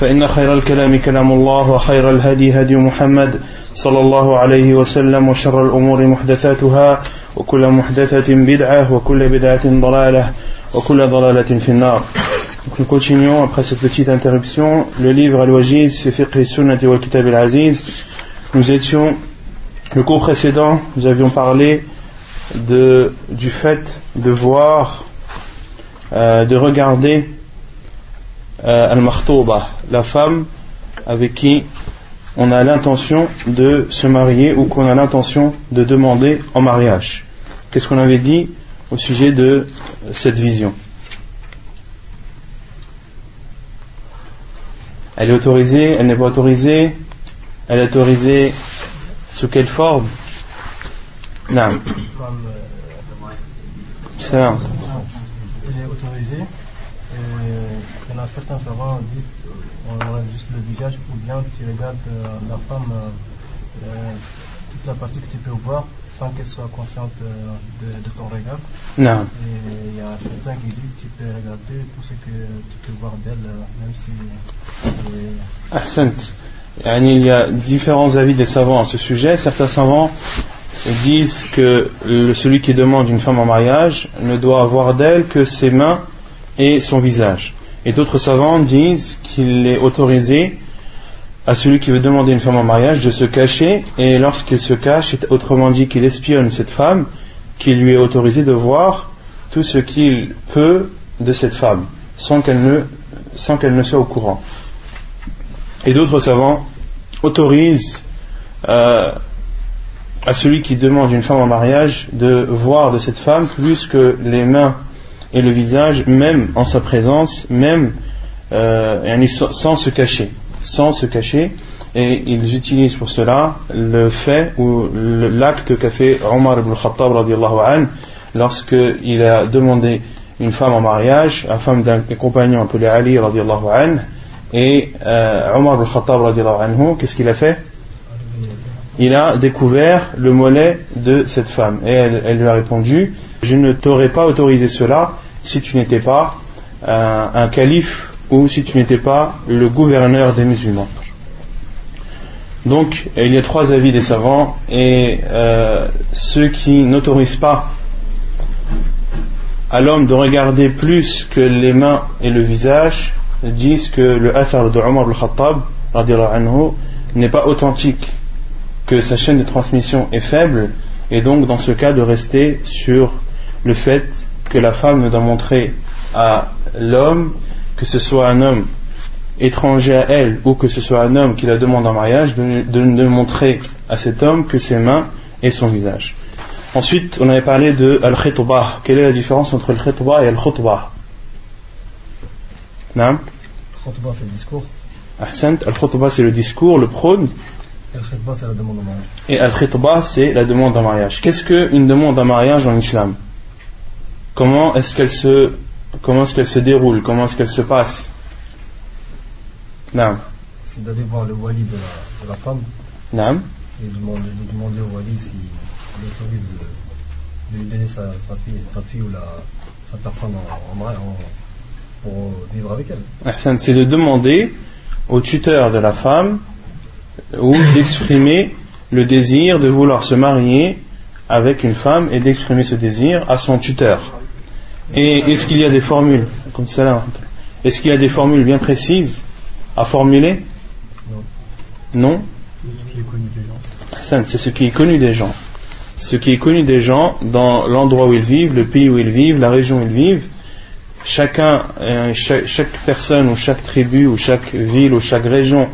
فإن خير الكلام كلام الله وخير الهدي هدي محمد صلى الله عليه وسلم وشر الأمور محدثاتها وكل محدثة بدعة وكل بدعة ضلالة وكل ضلالة في النار Donc nous continuons après cette petite interruption le livre Al-Wajiz fi fiqh sunnati wal kitab al-aziz nous étions le cours précédent nous avions parlé de, du fait de voir euh, de regarder euh, al-makhtoba la femme avec qui on a l'intention de se marier ou qu'on a l'intention de demander en mariage. Qu'est-ce qu'on avait dit au sujet de cette vision? Elle est autorisée, elle n'est pas autorisée? Elle est autorisée sous quelle forme? Non Elle est autorisée. il y en a certains savants disent on regarde juste le visage ou bien tu regardes euh, la femme euh, euh, toute la partie que tu peux voir sans qu'elle soit consciente de, de, ton regard. Non. Et il y a certains qui disent que tu peux regarder tout ce que tu peux voir d'elle, même si. Il y a différents avis des savants à ce sujet. Certains savants disent que celui qui demande une femme en mariage ne doit avoir d'elle que ses mains et son visage. Et d'autres savants disent qu'il est autorisé à celui qui veut demander une femme en mariage de se cacher et lorsqu'il se cache, autrement dit qu'il espionne cette femme, qu'il lui est autorisé de voir tout ce qu'il peut de cette femme sans qu'elle ne, soit au courant. Et d'autres savants autorisent euh, à celui qui demande une femme en mariage de voir de cette femme plus que les mains et le visage, même en sa présence, même euh, sans se cacher. Sans se cacher. Et ils utilisent pour cela le fait ou l'acte qu'a fait Omar ibn Khattab an, lorsqu'il a demandé une femme en mariage, la femme d'un compagnon appelé Ali an, et euh, Omar ibn Khattab anhu, qu'est-ce qu'il a fait? Il a découvert le mollet de cette femme. Et elle, lui a répondu Je ne t'aurais pas autorisé cela si tu n'étais pas euh, un calife ou si tu n'étais pas le gouverneur des musulmans. Donc, il y a trois avis des savants, et euh, ceux qui n'autorisent pas à l'homme de regarder plus que les mains et le visage disent que le athar de Omar al-Khattab n'est pas authentique, que sa chaîne de transmission est faible, et donc dans ce cas de rester sur le fait que la femme ne doit montrer à l'homme que ce soit un homme étranger à elle ou que ce soit un homme qui la demande en mariage, de, ne montrer à cet homme que ses mains et son visage. Ensuite, on avait parlé de al-khitbah. Quelle est la différence entre le khitbah et al-khutbah? Al-khutbah, c'est le discours. Al-khutbah, c'est le discours, le prône. Al-khitbah, c'est la demande en mariage. Et al-khitbah, c'est la demande en mariage. Qu'est-ce qu'une demande en mariage en islam? Comment est-ce qu'elle se comment est-ce qu'elle se déroule, comment est-ce qu'elle se passe? Non. C'est d'aller voir le wali de la, de la femme. Non. Et de demander, de demander au wali s'il autorise de, lui donner sa, sa, fille, sa fille ou la, sa personne en, en, en, pour vivre avec elle. C'est de demander au tuteur de la femme ou d'exprimer le désir de vouloir se marier avec une femme et d'exprimer ce désir à son tuteur. Et est-ce qu'il y a des formules comme ça Est-ce qu'il y a des formules bien précises à formuler? Non. C'est ce qui est connu des gens. C'est ce qui est connu des gens. ce qui est connu des gens dans l'endroit où ils vivent, le pays où ils vivent, la région où ils vivent. Chacun, euh, chaque, chaque personne ou chaque tribu ou chaque ville ou chaque région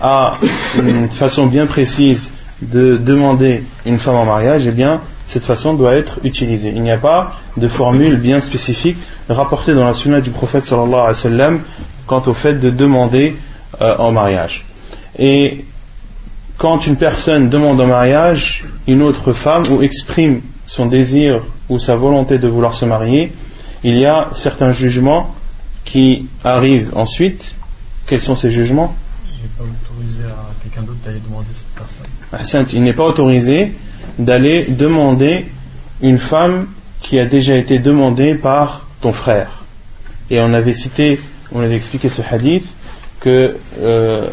a une façon bien précise de demander une femme en mariage, eh bien, cette façon doit être utilisée. Il n'y a pas de formule bien spécifique rapportée dans la sunna du prophète sallallahu alayhi wa sallam quant au fait de demander euh, en mariage. Et quand une personne demande en mariage une autre femme ou exprime son désir ou sa volonté de vouloir se marier, il y a certains jugements qui arrivent ensuite. Quels sont ces jugements? Il n'est pas autorisé à quelqu'un d'autre d'aller demander cette personne. Il n'est pas autorisé d'aller demander une femme qui a déjà été demandée par ton frère. Et on avait cité, on avait expliqué ce hadith, que euh,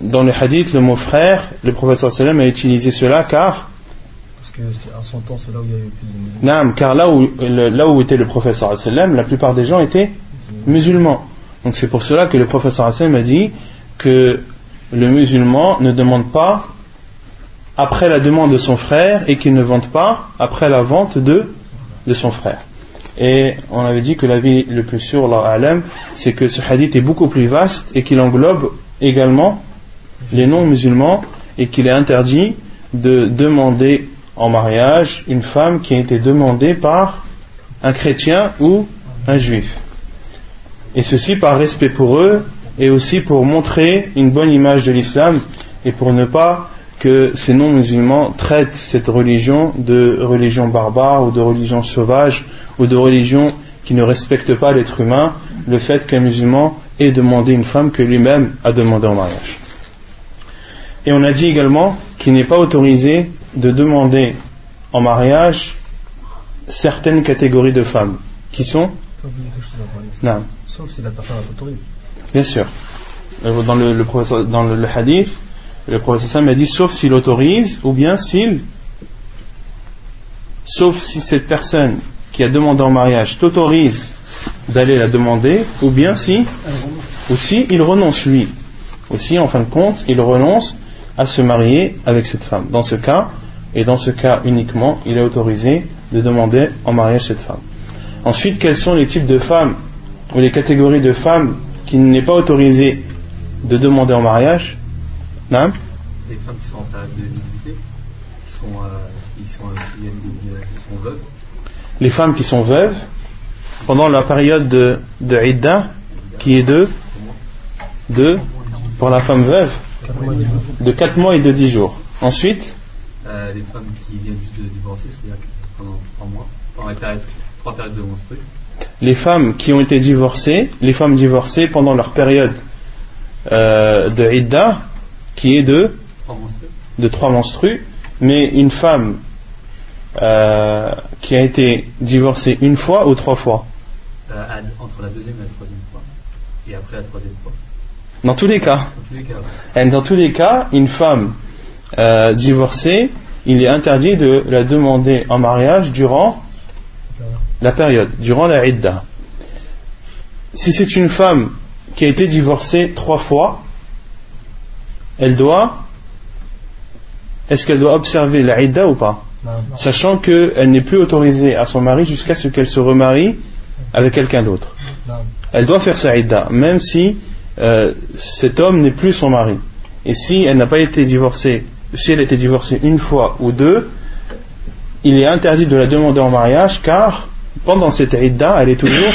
dans le hadith, le mot frère, le professeur sallam a utilisé cela car Parce que à son temps, c'est là où il y avait plus de Non, car là où, le- là où était le professeur sallam, la plupart des gens étaient musulmans. Donc c'est pour cela que le professeur sallam a dit que le musulman ne demande pas après la demande de son frère et qu'il ne vende pas après la vente de, de son frère. Et on avait dit que l'avis le plus sûr, Allah alam, c'est que ce hadith est beaucoup plus vaste et qu'il englobe également les non-musulmans et qu'il est interdit de demander en mariage une femme qui a été demandée par un chrétien ou un juif. Et ceci par respect pour eux et aussi pour montrer une bonne image de l'islam et pour ne pas que ces non-musulmans traitent cette religion de religion barbare ou de religion sauvage ou de religion qui ne respecte pas l'être humain, le fait qu'un musulman ait demandé une femme que lui-même a demandé en mariage. Et on a dit également qu'il n'est pas autorisé de demander en mariage certaines catégories de femmes qui sont non, Sauf si la personne t'autorise. Bien sûr. Euh, Dans le, le professeur- dans le, le hadith, le Sam a dit sauf s'il autorise ou bien s'il. Sauf si cette personne qui a demandé en mariage t'autorise d'aller la demander ou bien si. Ou si il renonce lui. Aussi, en fin de compte, il renonce à se marier avec cette femme. Dans ce cas, et dans ce cas uniquement, il est autorisé de demander en mariage cette femme. Ensuite, quels sont les types de femmes ou les catégories de femmes qu'il n'est pas autorisé de demander en mariage? Non? Les femmes qui sont en période de nudité, qui sont, euh, qui sont, euh, qui sont veuves, Les femmes qui sont veuves pendant la période de, de Idda, qui est de, de pour la femme veuve, de 4 mois et de 10 jours. Ensuite, euh, les femmes qui viennent juste de divorcer, c'est-à-dire pendant trois mois, pendant les périodes, trois périodes de menstrues, les femmes qui ont été divorcées, les femmes divorcées pendant leur période euh, de Idda, qui est de de trois menstrues, mais une femme euh, qui a été divorcée une fois ou trois fois? euh, entre la deuxième et la troisième fois, et après la troisième fois. Dans tous les cas, Dans tous les cas, et dans tous les cas, une femme euh, divorcée, il est interdit de la demander en mariage durant la période, durant la idda. Si c'est une femme qui a été divorcée trois fois, elle doit, est-ce qu'elle doit observer la idda ou pas? Non, non. sachant qu'elle n'est plus autorisée à son mari jusqu'à ce qu'elle se remarie avec quelqu'un d'autre. Elle doit faire sa idda, même si euh, cet homme n'est plus son mari. Et si elle n'a pas été divorcée, si elle a été divorcée une fois ou deux, il est interdit de la demander en mariage car pendant cette idda, elle est toujours,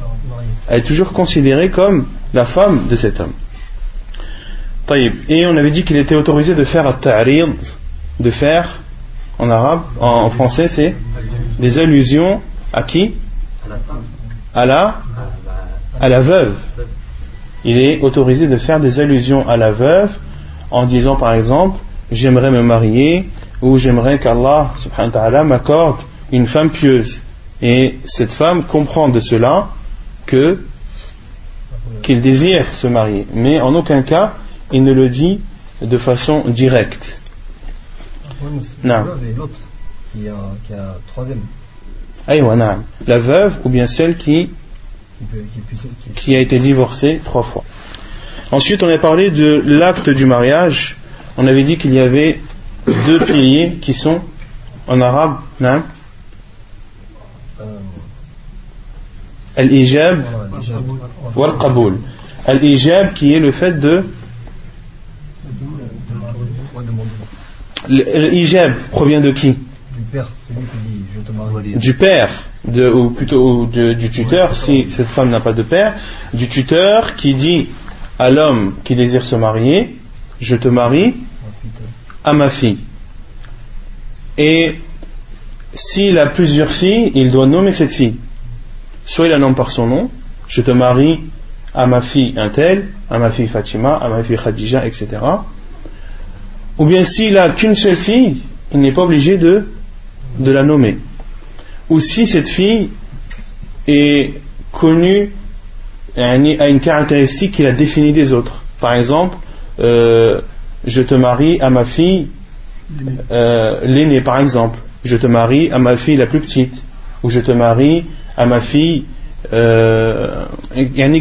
elle est toujours considérée comme la femme de cet homme. Et on avait dit qu'il était autorisé de faire at-ta'rid, de faire en arabe, en, français c'est des allusions à qui? À la, à la veuve. Il est autorisé de faire des allusions à la veuve en disant par exemple j'aimerais me marier ou j'aimerais qu'Allah subhanahu wa ta'ala m'accorde une femme pieuse. Et cette femme comprend de cela que qu'il désire se marier. Mais en aucun cas il ne le dit de façon directe. Oui, Non. l'autre et l'autre qui a, qui a troisième, Aïwa, naam. La veuve ou bien celle qui a été divorcé trois fois. Ensuite, on a parlé de l'acte du mariage. On avait dit qu'il y avait deux piliers qui sont en arabe non? Euh, Al-ijab voilà, déjà. wal qaboul. Al-ijab qui est le fait de Ouais, demande. L'ijab provient de qui? Du père, c'est lui qui dit je te marie. Du père, de, ou plutôt de- du tuteur, si cette femme n'a pas de père, du tuteur qui dit à l'homme qui désire se marier, je te marie à ma fille. Et s'il a plusieurs filles, il doit nommer cette fille. Soit il la nomme par son nom, je te marie à ma fille un tel, à ma fille Fatima, à ma fille Khadija, etc. Ou bien s'il a qu'une seule fille, il n'est pas obligé de, la nommer. Ou si cette fille est connue, a une caractéristique qui la définit des autres. Par exemple, euh, je te marie à ma fille euh, l'aînée, par exemple. Je te marie à ma fille la plus petite. Ou je te marie à ma fille euh,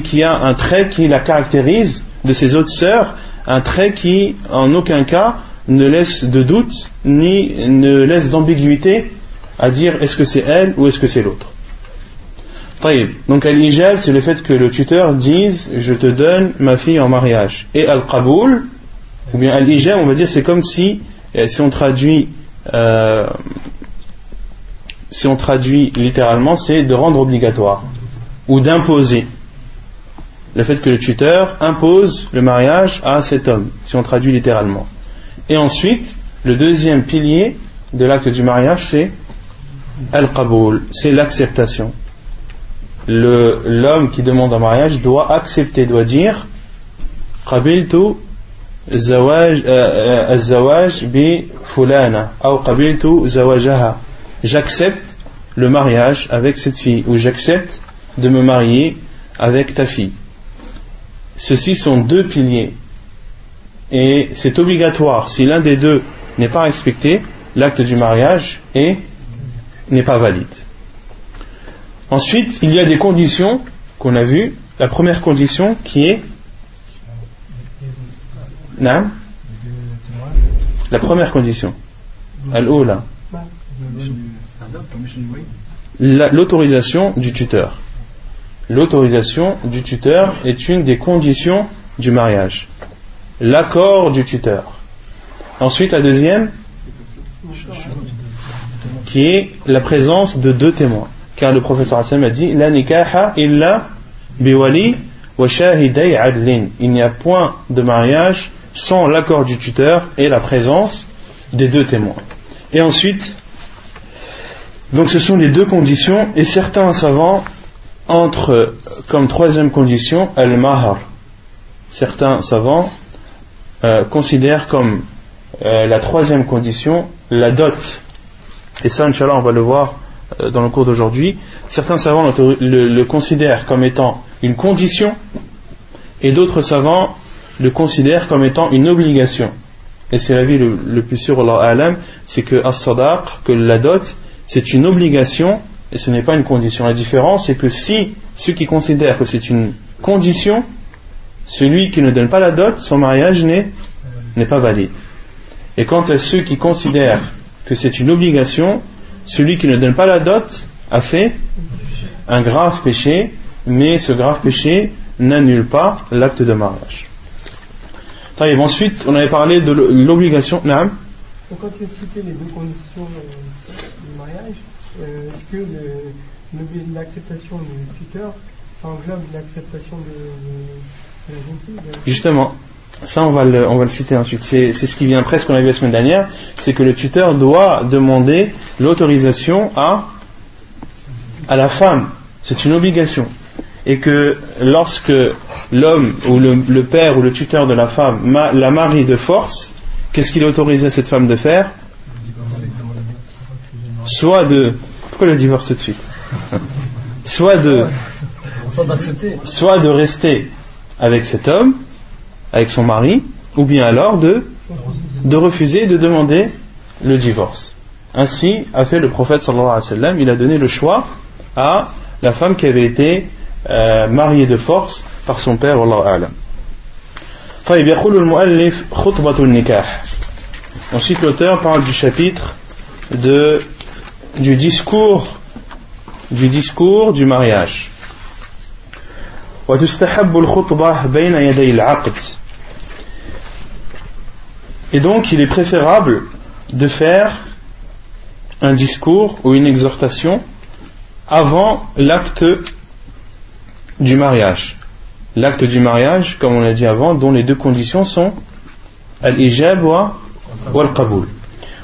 qui a un trait qui la caractérise de ses autres sœurs, un trait qui en aucun cas ne laisse de doute ni ne laisse d'ambiguïté à dire est-ce que c'est elle ou est-ce que c'est l'autre. Donc al-ijab c'est le fait que le tuteur dise je te donne ma fille en mariage. Et al-qaboul, ou bien al-ijab on va dire c'est comme si, euh, si on traduit euh, si on traduit littéralement c'est de rendre obligatoire ou d'imposer le fait que le tuteur impose le mariage à cet homme, si on traduit littéralement. Et ensuite, le deuxième pilier de l'acte du mariage, c'est Al-Qaboul, c'est l'acceptation. L'homme qui demande un mariage doit accepter, doit dire Qabiltu zawaj euh, euh, bi fulana, ou Qabiltu zawajaha. J'accepte le mariage avec cette fille, ou j'accepte de me marier avec ta fille ceux-ci sont deux piliers. Et c'est obligatoire. Si l'un des deux n'est pas respecté l'acte du mariage est n'est pas valide. Ensuite il y a des conditions qu'on a vues. La première condition qui est la première condition. L'autorisation du tuteur. L'autorisation du tuteur est une des conditions du mariage. L'accord du tuteur. Ensuite, la deuxième, qui est la présence de deux témoins. Car le professeur Hassan a dit La nikaha illa biwali wa shahiday adlin. Il n'y a point de mariage sans l'accord du tuteur et la présence des deux témoins. Et ensuite, donc ce sont les deux conditions et certains savants entrent comme troisième condition al-mahar. Certains savants euh, considèrent comme euh, la troisième condition la dot. Et ça, Inch'Allah, on va le voir euh, dans le cours d'aujourd'hui. Certains savants le, considèrent comme étant une condition et d'autres savants le considèrent comme étant une obligation. Et c'est l'avis le, le plus sûr, Allah c'est que as-sadaq, que la dot, c'est une obligation et ce n'est pas une condition. La différence, c'est que si ceux qui considèrent que c'est une condition, celui qui ne donne pas la dot, son mariage n'est pas valide. Et quant à ceux qui considèrent que c'est une obligation, celui qui ne donne pas la dot a fait un grave péché, mais ce grave péché n'annule pas l'acte de mariage. Ensuite, on avait parlé de l'obligation. Quand tu as cité les deux conditions du mariage, est-ce que l'acceptation du tuteur, englobe l'acceptation de, la jeune Justement, ça on va le, citer ensuite. C'est ce qui vient presque qu'on a vu la semaine dernière, c'est que le tuteur doit demander l'autorisation à, la femme. C'est une obligation. Et que lorsque l'homme ou le, père ou le tuteur de la femme la marie de force, qu'est-ce qu'il autorise à cette femme de faire? Soit de... Pourquoi le divorce tout de suite Soit de Sans d'accepter. soit de rester avec cet homme, avec son mari, ou bien alors de, de refuser de demander le divorce. Ainsi a fait le prophète sallallahu alayhi wa sallam, il a donné le choix à la femme qui avait été euh, mariée de force par son père, wallahu a'lam. طيب يقول المؤلف خطبة النكاح Ensuite l'auteur parle du chapitre de, du discours du discours du mariage. Et donc il est préférable de faire un discours ou une exhortation avant l'acte du mariage. L'acte du mariage, comme on l'a dit avant, dont les deux conditions sont al-ijab wa al-qaboul.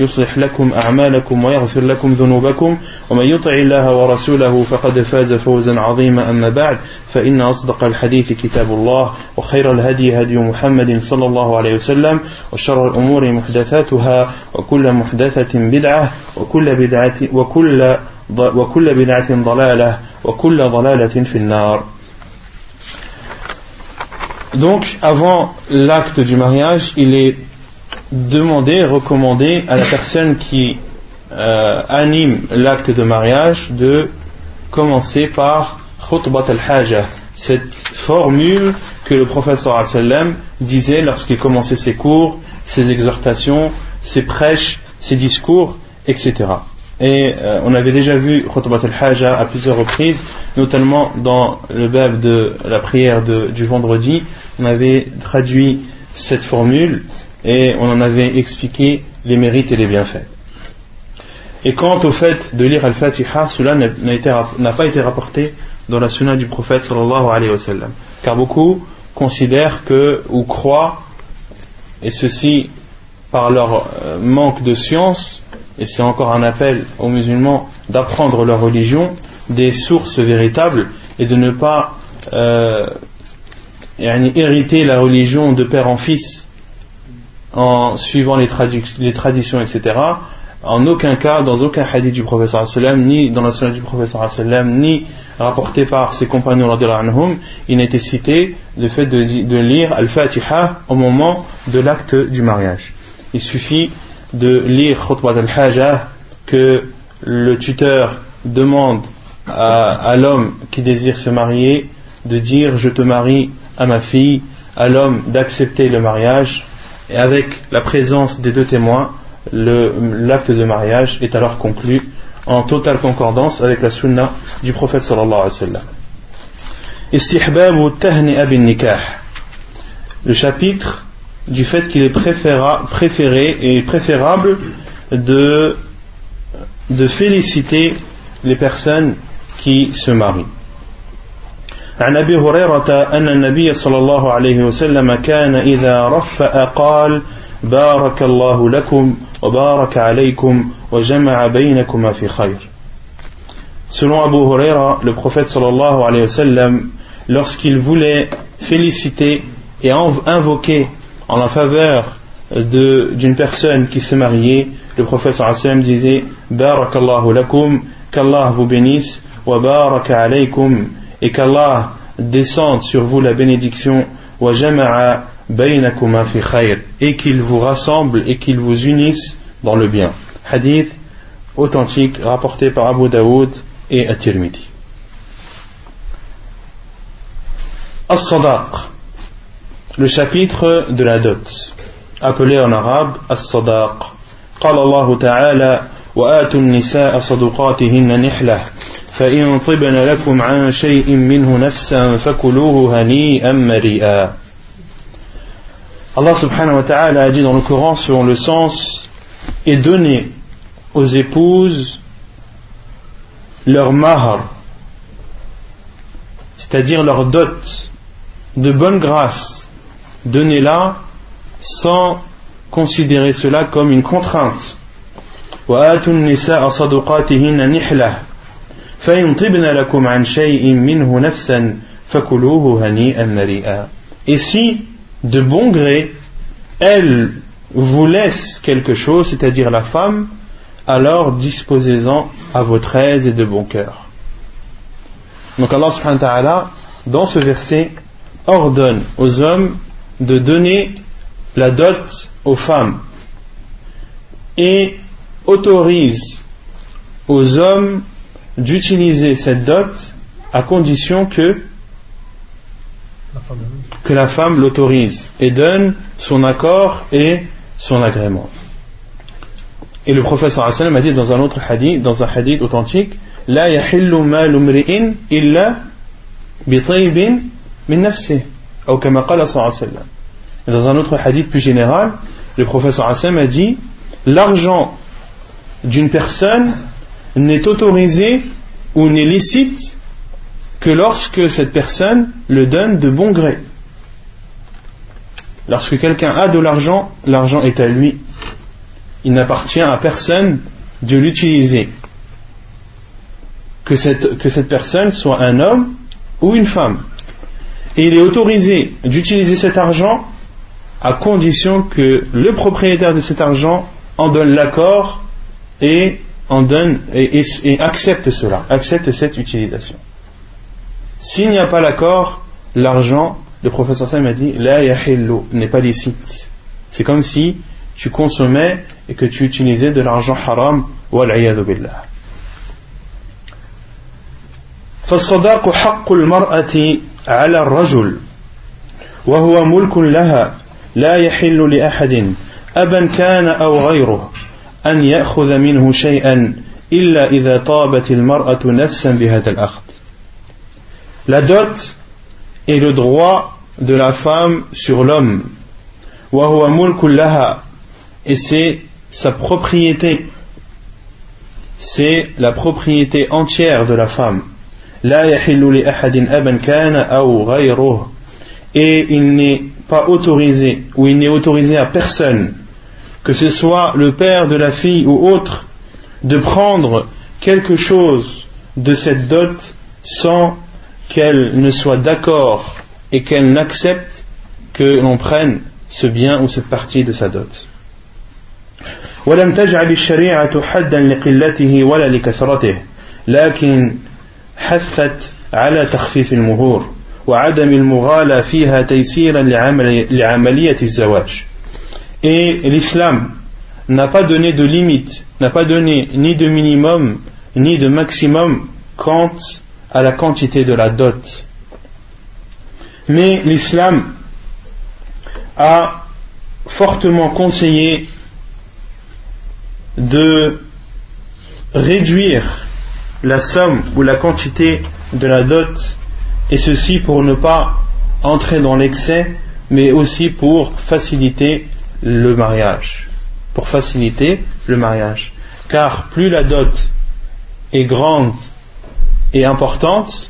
يصلح لكم أعمالكم ويغفر لكم ذنوبكم ومن يطع الله ورسوله فقد فاز فوزا عظيما. أما بعد فإن أصدق الحديث كتاب الله وخير الهدي هدي محمد صلى الله عليه وسلم وشر الأمور محدثاتها وكل محدثة بدعة وكل بدعة وكل وكل بدعة ضلالة وكل ضلالة في النار. Donc, avant l'acte du mariage, il est demandé, recommandé à la personne qui euh, anime l'acte de mariage de commencer par khutbat al-haja, cette formule que le professeur sallam disait lorsqu'il commençait ses cours, ses exhortations, ses prêches, ses discours, etc. Et euh, on avait déjà vu Khutbat al-Haja à plusieurs reprises, notamment dans le bab de la prière du vendredi, on avait traduit cette formule et on en avait expliqué les mérites et les bienfaits. Et quant au fait de lire Al-Fatiha, cela n'a pas été rapporté dans la sunna du prophète sallallahu alayhi wa sallam. Car beaucoup considèrent que, ou croient, et ceci par leur euh, manque de science, et c'est encore un appel aux musulmans d'apprendre leur religion, des sources véritables, et de ne pas euh, hériter la religion de père en fils en suivant les, les traditions, etc. En aucun cas, dans aucun hadith du professeur ni dans la sunna du professeur ni rapporté par ses compagnons anhum, il n'a été cité le fait de, lire Al-Fatiha au moment de l'acte du mariage. Il suffit de lire Khutbah al-Haja que le tuteur demande à, l'homme qui désire se marier de dire je te marie à ma fille, à l'homme d'accepter le mariage et avec la présence des deux témoins, l'acte de mariage est alors conclu en totale concordance avec la sunna du prophète sallallahu alayhi wa sallam. Le chapitre du fait qu'il est préféré et préférable de féliciter les personnes qui se marient. عن ابي هريره ان النبي صلى الله عليه وسلم كان اذا رفأ قال بارك الله لكم وبارك عليكم وجمع بينكما في خير Selon Abu Huraira, le sallallahu alayhi wa sallam, lorsqu'il voulait féliciter et invoquer en la faveur d'une personne qui se mariait, le prophète sallallahu sallam disait Barakallahu lakum, qu'Allah vous bénisse, wa baraka alaykum, et qu'Allah descende sur vous la bénédiction, wa jama'a baynakuma fi khayr, et qu'il vous rassemble et qu'il vous unisse dans le bien. Hadith authentique rapporté par Abu Daoud et At-Tirmidhi. As-Sadaq, le chapitre de la dot, appelé en arabe As-Sadaq. قال الله تعالى وآتوا النساء صدقاتهن نحلة فإن طبن لكم عن شيء منه نفسا فكلوه هنيئا مريئا Allah subhanahu wa ta'ala a dit dans le Coran selon le sens et donner aux épouses leur mahar, c'est-à-dire leur dot de bonne grâce, donnez-la sans considérer cela comme une contrainte. وآتوا النساء صدقاتهن نحلة فإن طبن لكم عن شيء منه نفسا فكلوه هنيئا مريئا Et si, de bon gré, elle vous laisse quelque chose, c'est-à-dire la femme, alors disposez-en à votre aise et de bon cœur. Donc Allah subhanahu wa ta'ala, dans ce verset, ordonne aux hommes de donner la dot aux femmes et autorise aux hommes d'utiliser cette dot à condition que que la femme l'autorise et donne son accord et son agrément. Et le professeur Hassan a dit dans un autre hadith, dans un hadith authentique, La yahillu malu mri'in illa bitaybin min nafsih. Ou Et dans un autre hadith plus général, le professeur Hassan a dit, l'argent d'une personne n'est autorisé ou n'est licite que lorsque cette personne le donne de bon gré. Lorsque quelqu'un a de l'argent, l'argent est à lui. Il n'appartient à personne de l'utiliser. Que cette, personne soit un homme ou une femme. Et il est autorisé d'utiliser cet argent à condition que le propriétaire de cet argent en donne l'accord et en donne et, accepte cela, accepte cette utilisation. S'il n'y a pas l'accord, l'argent, le professeur Sam a dit, la n'est pas licite. C'est comme si tu consommais et que tu utilisais de l'argent haram, wal billah. فالصداق حق المرأة على الرجل وهو ملك لها لا يحل لأحد أبا كان أو غيره أن يأخذ منه شيئا إلا إذا طابت المرأة نفسا بهذا الأخذ La dot est le droit de la femme sur l'homme. Et c'est sa propriété. C'est la propriété entière de la femme. Et il n'est pas autorisé, ou il n'est autorisé à personne, que ce soit le père de la fille ou autre, de prendre quelque chose de cette dot sans qu'elle ne soit d'accord et qu'elle n'accepte que l'on prenne ce bien ou cette partie de sa dot. ولم تجعل الشريعة حدا لقلته ولا لكثرته لكن حثت على تخفيف المهور وعدم المغالاة فيها تيسيرا لعملية الزواج Et l'islam n'a pas donné de limite, n'a pas donné ni de minimum ni de maximum quant à la quantité de la dot. Mais l'islam a fortement conseillé de réduire la somme ou la quantité de la dot, et ceci pour ne pas entrer dans l'excès, mais aussi pour faciliter le mariage. Pour faciliter le mariage. Car plus la dot est grande et importante,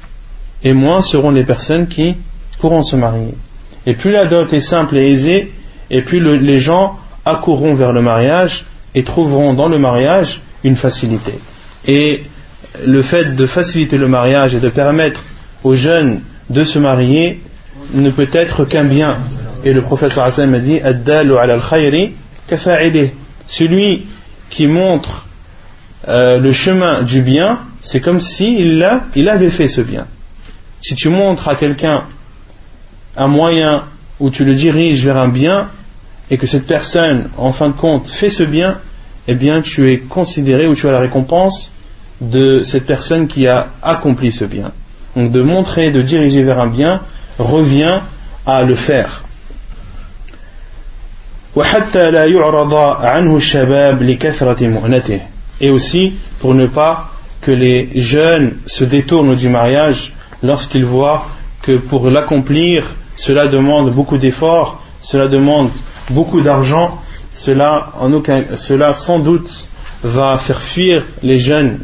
et moins seront les personnes qui pourront se marier. Et plus la dot est simple et aisée, et plus les gens accourront vers le mariage et trouveront dans le mariage une facilité. Et le fait de faciliter le mariage et de permettre aux jeunes de se marier ne peut être qu'un bien. Et le professeur Hassan m'a dit Celui qui montre euh, le chemin du bien, c'est comme s'il il avait fait ce bien. Si tu montres à quelqu'un un moyen où tu le diriges vers un bien et que cette personne, en fin de compte, fait ce bien, eh bien, tu es considéré ou tu as la récompense de cette personne qui a accompli ce bien. Donc, de montrer, de diriger vers un bien, revient à le faire. Et aussi pour ne pas que les jeunes se détournent du mariage lorsqu'ils voient que pour l'accomplir, cela demande beaucoup d'efforts, cela demande beaucoup d'argent, cela, en aucun, cela sans doute va faire fuir les jeunes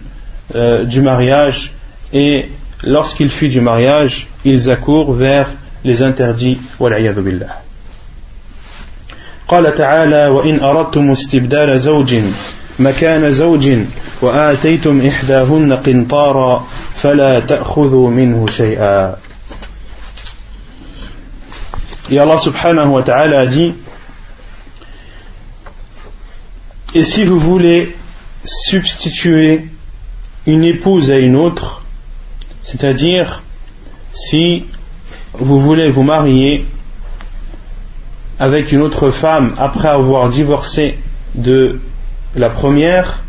euh, du mariage. Et lorsqu'ils fuient du mariage, ils accourent vers les interdits. قال تعالى وإن أردتم استبدال زوج مكان زوج وآتيتم إحداهن قنطارا فلا تأخذوا منه شيئا. يا الله سبحانه وتعالى دي Et si vous voulez substituer une épouse à une autre, c'est-à-dire si vous voulez vous marier avec une autre femme après avoir divorcé de la première,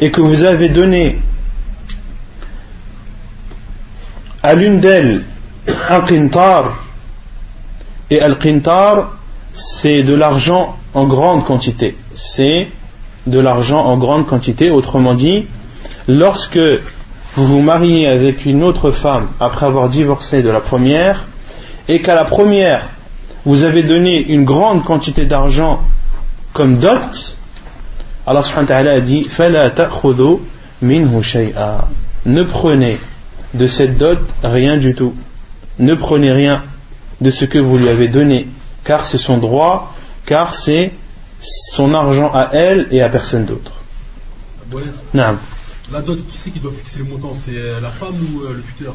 et que vous avez donné à l'une d'elles un qintar, et al-qintar, c'est de l'argent en grande quantité. C'est de l'argent en grande quantité, autrement dit, lorsque vous vous mariez avec une autre femme après avoir divorcé de la première, et qu'à la première, vous avez donné une grande quantité d'argent comme dot, Allah subhanahu wa ta'ala a dit Ne prenez de cette dot rien du tout. Ne prenez rien de ce que vous lui avez donné, car c'est son droit, car c'est son argent à elle et à personne d'autre. La dot, qui c'est qui doit fixer le montant? C'est euh, la femme ou euh, le tuteur?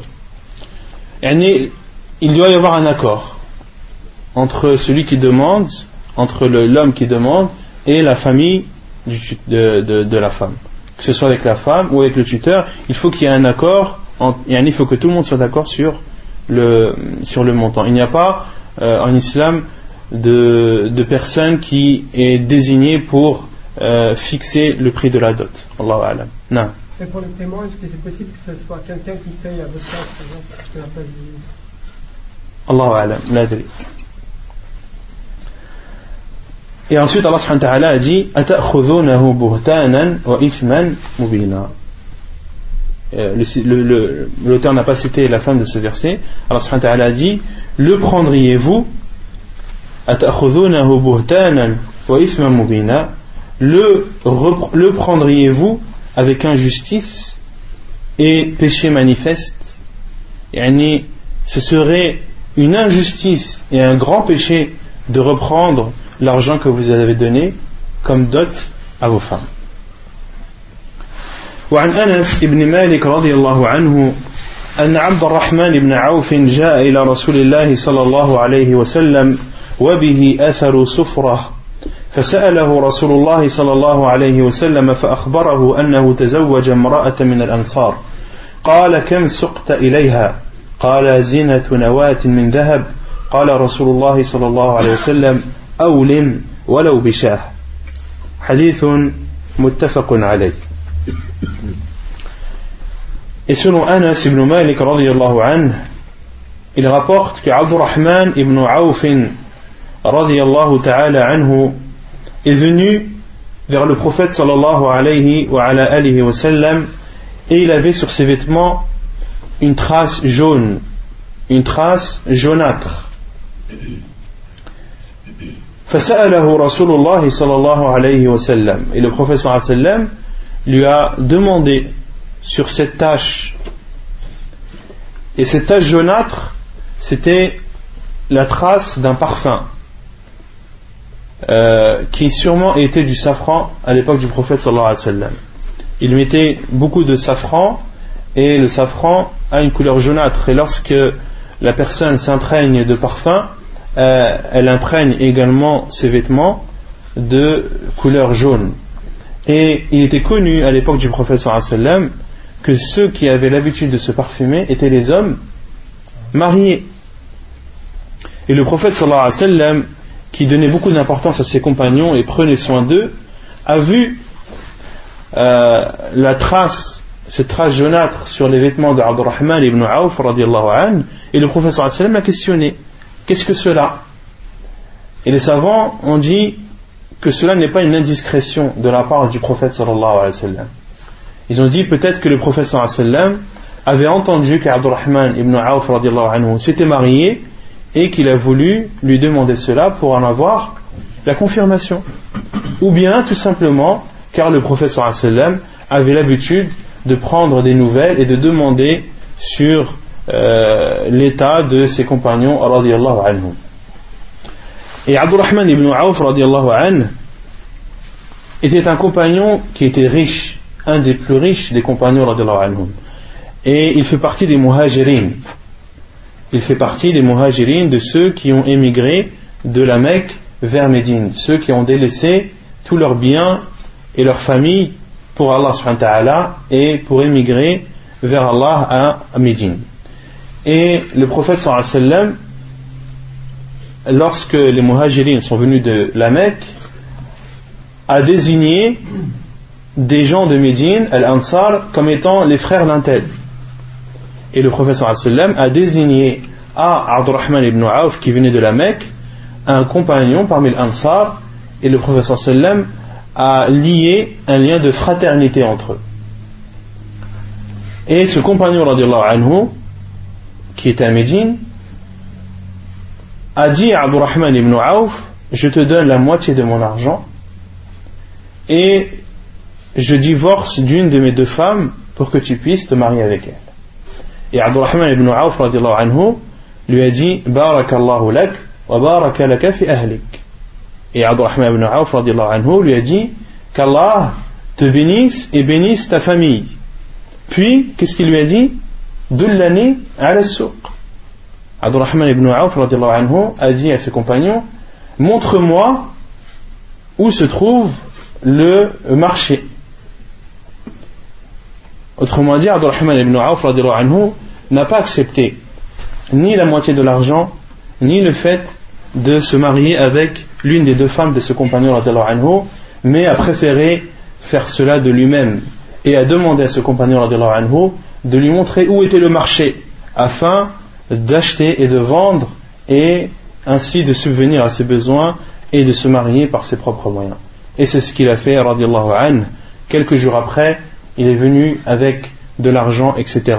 Il doit y avoir un accord entre celui qui demande, entre l'homme qui demande et la famille de, la femme. Que ce soit avec la femme ou avec le tuteur, il faut qu'il y ait un accord, il faut que tout le monde soit d'accord sur le, montant. Il n'y a pas euh, en islam de, personne qui est désignée pour fixer le prix de la dot. Allahu. Non. Et pour le paiement, est-ce que c'est possible que ce soit quelqu'un qui paye à votre place, par exemple, parce que la place Allahu alam, l'adri. Et ensuite, Allah subhanahu wa ta'ala a dit أَتَأْخُذُونَهُ بُهْتَانًا وَإِثْمًا مُبِينًا L'auteur n'a pas cité la fin de ce verset. Allah subhanahu wa ta'ala a dit Le prendriez-vous أَتَأْخُذُونَهُ بُهْتَانًا وَإِثْمًا مُبِينًا Le, le prendriez-vous avec injustice et péché manifeste yani, ce serait une injustice et un grand péché de reprendre l'argent que vous avez donné comme dot à vos femmes. وعن أنس بن مالك رضي الله عنه أن عبد الرحمن بن عوف جاء إلى رسول الله صلى الله عليه وسلم وبه أثر سفرة فسأله رسول الله صلى الله عليه وسلم فأخبره أنه تزوج امرأة من الأنصار. قال كم سقت إليها؟ قال زنة نواة من ذهب. قال رسول الله صلى الله عليه وسلم أولم ولو بشاه. حديث متفق عليه. Et selon Anas ibn Malik radiallahu anhu, il rapporte que Abdurrahman ibn Auf radiallahu ta'ala anhu est venu vers le prophète sallallahu alayhi wa, alayhi wa sallam et il avait sur ses vêtements une trace jaune, une trace jaunâtre. فسأله رسول الله صلى الله عليه وسلم et le prophète صلى الله عليه وسلم lui a demandé sur cette tache et cette tache jaunâtre c'était la trace d'un parfum euh, qui sûrement était du safran à l'époque du prophète sallallahu alayhi wa sallam. Il mettait beaucoup de safran et le safran a une couleur jaunâtre et lorsque la personne s'imprègne de parfum, euh, elle imprègne également ses vêtements de couleur jaune. Et il était connu à l'époque du prophète sallallahu alayhi wa sallam que ceux qui avaient l'habitude de se parfumer étaient les hommes mariés. Et le prophète sallallahu alayhi wa sallam qui donnait beaucoup d'importance à ses compagnons et prenait soin d'eux, a vu euh, la trace, cette trace jaunâtre sur les vêtements d'Abdurrahman ibn Auf anhu, et le professeur sallam a questionné qu'est-ce que cela? Et les savants ont dit que cela n'est pas une indiscrétion de la part du prophète sallallahu alayhi wa sallam. Ils ont dit peut-être que le prophète sallallahu avait entendu qu'Abdurrahman ibn Auf s'était marié et qu'il a voulu lui demander cela pour en avoir la confirmation. Ou bien tout simplement car le professeur sallam avait l'habitude de prendre des nouvelles et de demander sur euh, l'état de ses compagnons anhu. Et Abdurrahman ibn Auf radiallahu était un compagnon qui était riche, un des plus riches des compagnons radiallahu. Et il fait partie des muhajirin. Il fait partie des muhajirin, de ceux qui ont émigré de la Mecque vers Médine, ceux qui ont délaissé tous leurs biens et leurs familles pour Allah subhanahu wa et pour émigrer vers Allah à Médine. Et le prophète sallallahu lorsque les muhajirins sont venus de la Mecque, a désigné des gens de Médine, Al-Ansar, comme étant les frères d'un tel. Et le professeur a désigné à Abdurrahman ibn Auf, qui venait de la Mecque, un compagnon parmi les et le professeur a lié un lien de fraternité entre eux. Et ce compagnon, anhu, qui était à Médine, a dit à Abdurrahman ibn Auf Je te donne la moitié de mon argent et je divorce d'une de mes deux femmes pour que tu puisses te marier avec elle. Et Abdurrahman ibn Auf anhu, lui a dit Barakallahu lak wa baraka laka fi ahlik. Et Abdurrahman ibn Auf anhu, lui a dit Qu'Allah te bénisse et bénisse ta famille. Puis, qu'est-ce qu'il lui a dit Dullani ala souq. Abdurrahman ibn Auf anhu, a dit à ses compagnons Montre-moi où se trouve le marché. Autrement dit, Abdurrahman ibn Auf anhu, n'a pas accepté ni la moitié de l'argent, ni le fait de se marier avec l'une des deux femmes de ce compagnon, mais a préféré faire cela de lui-même et a demandé à ce compagnon de lui montrer où était le marché afin d'acheter et de vendre et ainsi de subvenir à ses besoins et de se marier par ses propres moyens. Et c'est ce qu'il a fait, radiallahu anhu. Quelques jours après, il est venu avec de l'argent, etc.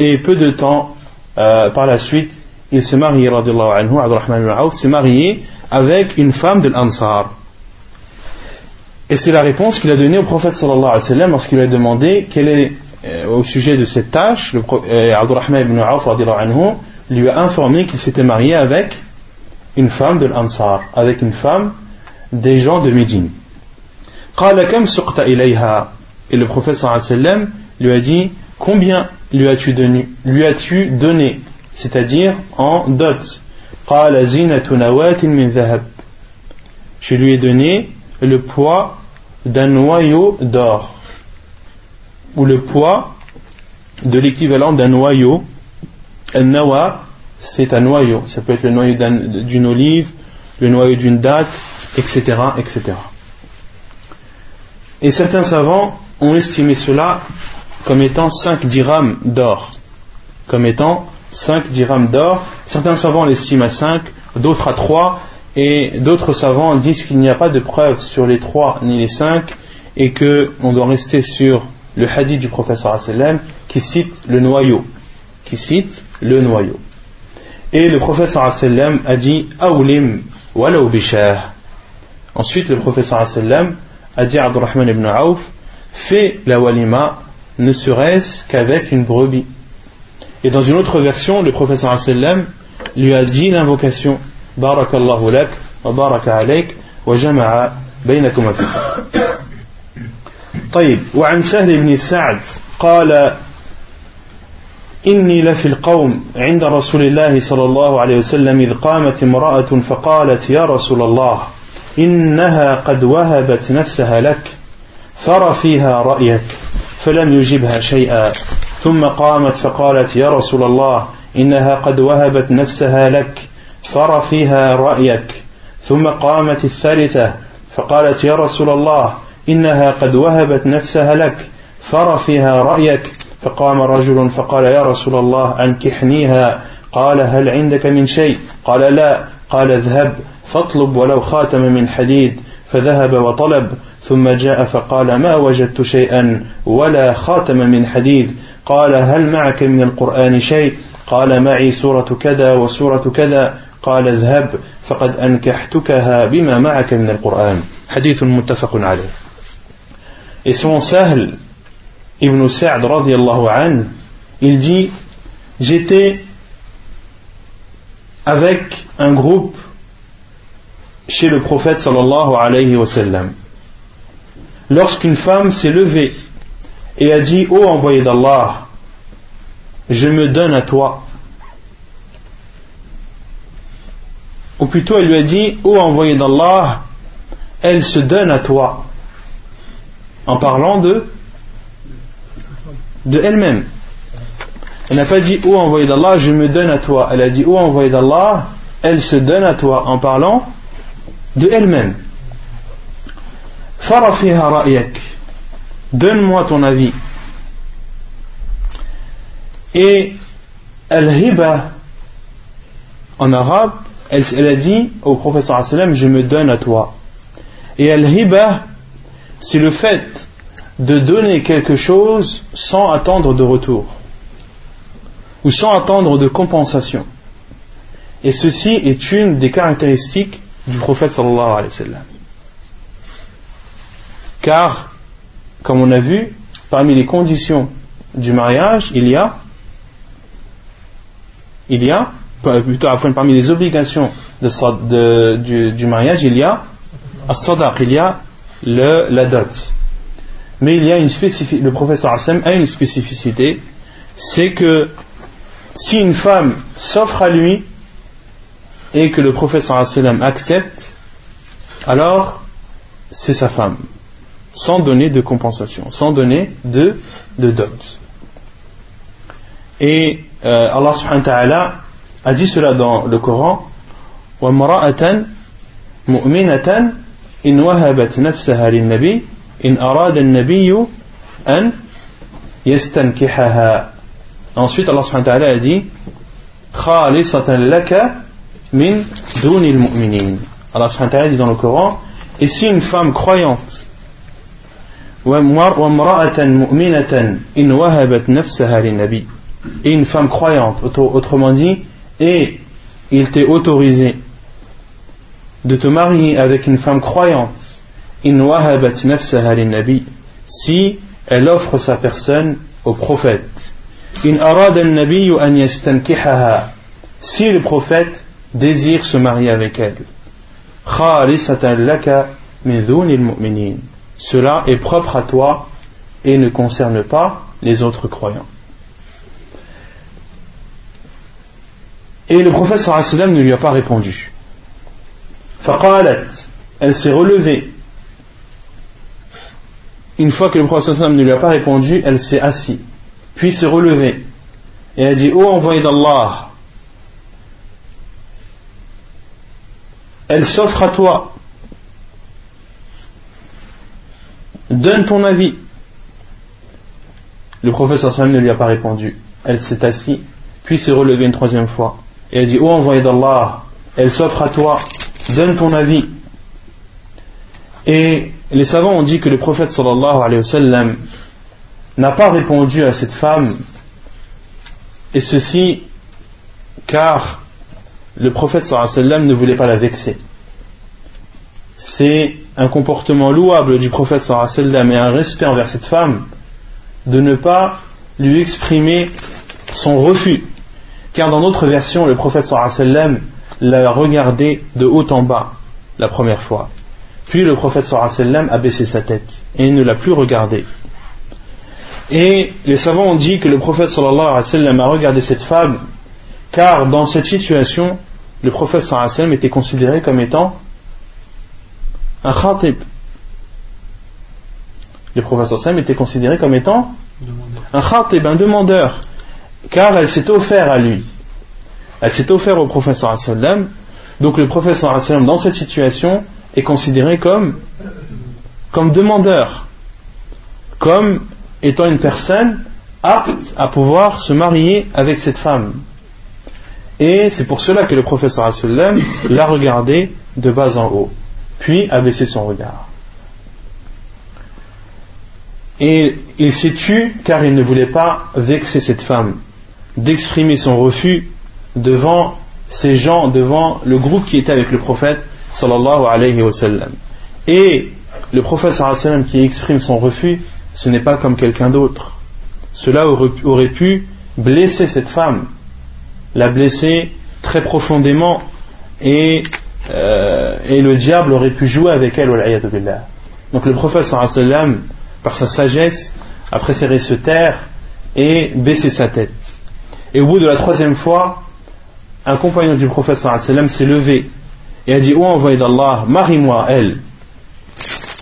Et peu de temps euh, par la suite, il s'est marié, radiallahu anhu, s'est marié avec une femme de l'Ansar. Et c'est la réponse qu'il a donnée au prophète sallallahu alayhi wa sallam lorsqu'il lui a demandé quelle est euh, au sujet de cette tâche, le, euh, Abdurrahman ibn Auf anhu, lui a informé qu'il s'était marié avec une femme de l'Ansar, avec une femme des gens de Médine. Et le prophète sallam lui a dit Combien lui as-tu donné, C'est-à-dire en dot. Je lui ai donné le poids d'un noyau d'or ou le poids de l'équivalent d'un noyau. Un nawa, c'est un noyau. Ça peut être le noyau d'une olive, le noyau d'une date, etc., etc. Et certains savants ont estimé cela comme étant 5 dirhams d'or. Comme étant 5 dirhams d'or. Certains savants l'estiment à 5, d'autres à 3, et d'autres savants disent qu'il n'y a pas de preuve sur les 3 ni les 5, et qu'on doit rester sur le hadith du professeur sallam qui cite le noyau qui cite le noyau et le professeur sallam a dit awlim walaw bishah ensuite le professeur sallam a dit à Abdurrahman ibn Auf fais la walima ne serait-ce qu'avec une brebis et dans une autre version le professeur sallam lui a dit l'invocation barakallahu lak wa baraka alayk wa jama'a بينكم طيب وعن سهل بن سعد قال إني لفي القوم عند رسول الله صلى الله عليه وسلم إذ قامت امرأة فقالت يا رسول الله إنها قد وهبت نفسها لك فر فيها رأيك فلم يجبها شيئا. ثم قامت فقالت يا رسول الله إنها قد وهبت نفسها لك فر فيها رأيك. ثم قامت الثالثة فقالت يا رسول الله إنها قد وهبت نفسها لك فر فيها رأيك. فقام رجل فقال يا رسول الله أنكحنيها. قال هل عندك من شيء؟ قال لا. قال اذهب فاطلب ولو خاتم من حديد. فذهب وطلب. ثم جاء فقال ما وجدت شيئا ولا خاتم من حديد. قال هل معك من القرآن شيء؟ قال معي سورة كذا وسورة كذا. قال اذهب فقد أنكحتكها بما معك من القرآن. حديث متفق عليه. Et son Sahl ibn Sa'd radiallahu an, il dit J'étais avec un groupe chez le prophète sallallahu alayhi wa sallam. Lorsqu'une femme s'est levée et a dit Ô envoyé d'Allah, je me donne à toi. Ou plutôt elle lui a dit Ô envoyé d'Allah, elle se donne à toi. En parlant de de elle-même. Elle n'a pas dit Ô envoyé d'Allah, je me donne à toi. Elle a dit Ô envoyé d'Allah, elle se donne à toi en parlant de elle-même. Donne-moi ton avis. Et al-hiba en arabe, elle, elle, a dit au professeur je me donne à toi. Et al-hiba, c'est le fait de donner quelque chose sans attendre de retour ou sans attendre de compensation. Et ceci est une des caractéristiques du prophète sallallahu alayhi wa sallam. Car, comme on a vu, parmi les conditions du mariage, il y a, il y a, plutôt parmi les obligations du, mariage, il y a as-sadaq, il y a le, la dot. Mais il y a une spécificité, le professeur a une spécificité, c'est que si une femme s'offre à lui et que le professeur Hassan accepte, alors c'est sa femme, sans donner de compensation, sans donner de, de dot. Et euh, Allah subhanahu wa ta'ala a dit cela dans le Coran وَمْرَأَةً مُؤْمِنَةً إِنْ وَهَبَتْ نَفْسَهَا لِلنَّبِيِّ إن أراد النبي أن يستنكحها Ensuite, Allah subhanahu wa ta'ala a dit خالصة لك من دون المؤمنين Allah subhanahu wa ta'ala dit dans le Coran Et si une femme croyante et une femme croyante, autrement dit, et il t'est autorisé de te marier avec une femme croyante. Si elle offre sa personne au prophète. Si le prophète désire se marier avec elle cela est propre à toi et ne concerne pas les autres croyants et le prophète ne lui a pas répondu faqalat elle s'est relevée une fois que le prophète ne lui a pas répondu, elle s'est assise, puis s'est relevée. Et elle a dit, ô envoyé d'Allah, elle s'offre à toi. Donne ton avis. Le prophète ne lui a pas répondu. Elle s'est assise, puis s'est relevée une troisième fois. Et elle a dit, ô envoyé d'Allah, elle s'offre à toi. Donne ton avis. Et les savants ont dit que le prophète sallallahu alayhi wa sallam n'a pas répondu à cette femme, et ceci car le prophète sallallahu alayhi wa sallam ne voulait pas la vexer. C'est un comportement louable du prophète sallallahu sallam et un respect envers cette femme de ne pas lui exprimer son refus. Car dans notre version, le prophète sallallahu sallam l'a regardé de haut en bas la première fois. Puis le prophète sallam a baissé sa tête et ne l'a plus regardé. Et les savants ont dit que le prophète sallam a regardé cette femme car dans cette situation, le prophète sallam était considéré comme étant un khatib. Le prophète sallam était considéré comme étant un khatib, un demandeur, car elle s'est offert à lui. Elle s'est offert au prophète sallam. Donc le prophète sallam dans cette situation est considéré comme, comme demandeur, comme étant une personne apte à pouvoir se marier avec cette femme. Et c'est pour cela que le professeur l'a regardé de bas en haut, puis a baissé son regard. Et il s'est tu car il ne voulait pas vexer cette femme, d'exprimer son refus devant ces gens, devant le groupe qui était avec le prophète sallallahu alayhi wa sallam. Et le prophète sallallahu qui exprime son refus, ce n'est pas comme quelqu'un d'autre. Cela aurait pu blesser cette femme, la blesser très profondément et euh, et le diable aurait pu jouer avec elle. billah. Donc le prophète sallam, par sa sagesse, a préféré se taire et baisser sa tête. Et au bout de la troisième fois, un compagnon du prophète sallam s'est levé et a dit Oh envoyé d'Allah, marie-moi elle.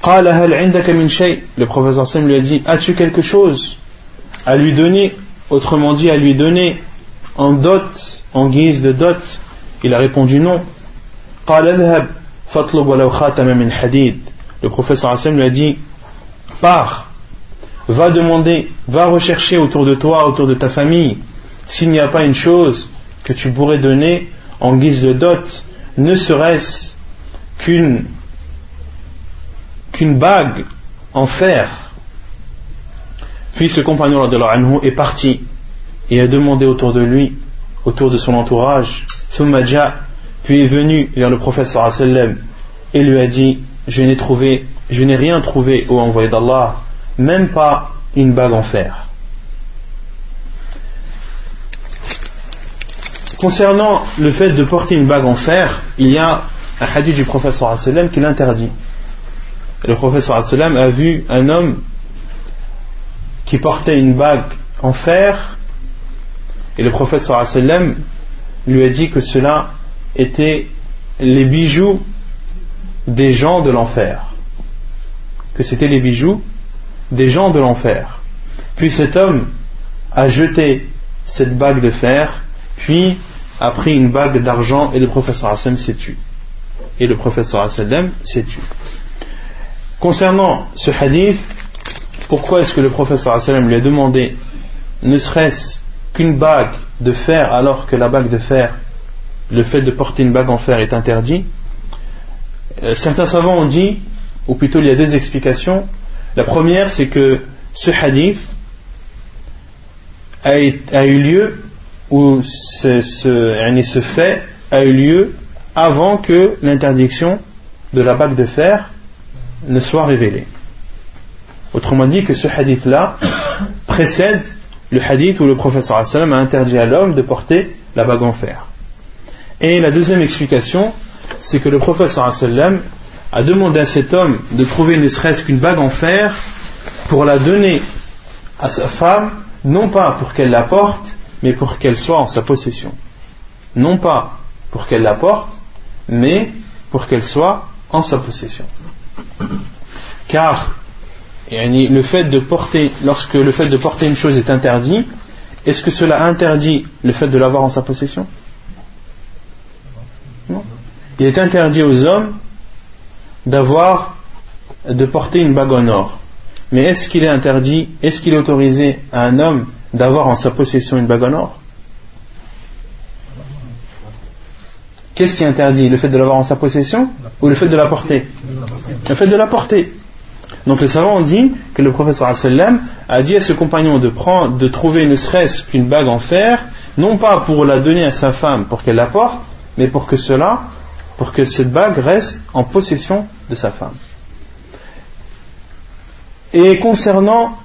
Le prophète lui a dit As-tu quelque chose à lui donner? Autrement dit, à lui donner en dot, en guise de dot? Il a répondu non. Le prophète sallam lui a dit Pars, va demander, va rechercher autour de toi, autour de ta famille, s'il n'y a pas une chose que tu pourrais donner en guise de dot, ne serait-ce qu'une qu'une bague en fer. Puis ce compagnon anhu est parti et a demandé autour de lui, autour de son entourage, puis est venu vers le prophète sallam et lui a dit Je n'ai trouvé, je n'ai rien trouvé au envoyé d'Allah, même pas une bague en fer. Concernant le fait de porter une bague en fer, il y a un hadith du professeur sallam qui l'interdit. Le professeur sallam a vu un homme qui portait une bague en fer et le professeur sallam lui a dit que cela était les bijoux des gens de l'enfer. Que c'était les bijoux des gens de l'enfer. Puis cet homme a jeté cette bague de fer, puis a pris une bague d'argent et le professeur Hassan s'est tué. Et le professeur Hassan s'est tué. Concernant ce hadith, pourquoi est-ce que le professeur Hassan lui a demandé ne serait-ce qu'une bague de fer alors que la bague de fer, le fait de porter une bague en fer est interdit euh, Certains savants ont dit, ou plutôt il y a deux explications. La première, c'est que ce hadith a, eu lieu ce, ce, fait a eu lieu avant que l'interdiction de la bague de fer ne soit révélée. Autrement dit que ce hadith-là précède le hadith où le professeur a interdit à l'homme de porter la bague en fer. Et la deuxième explication, c'est que le professeur a demandé à cet homme de trouver ne serait-ce qu'une bague en fer pour la donner à sa femme, non pas pour qu'elle la porte, mais pour qu'elle soit en sa possession. Non pas pour qu'elle la porte, mais pour qu'elle soit en sa possession. Car le fait de porter, lorsque le fait de porter une chose est interdit, est-ce que cela interdit le fait de l'avoir en sa possession? Il est interdit aux hommes d'avoir, de porter une bague en or. Mais est-ce qu'il est interdit, est-ce qu'il est autorisé à un homme d'avoir en sa possession une bague en or? Qu'est-ce qui est interdit? Le fait de l'avoir en sa possession ou le fait de la porter? Le fait de la porter. Donc les savants ont dit que le professeur a dit à ce compagnon de, prendre, de trouver ne serait-ce qu'une bague en fer, non pas pour la donner à sa femme pour qu'elle la porte, mais pour que cela, pour que cette bague reste en possession de sa femme. Et concernant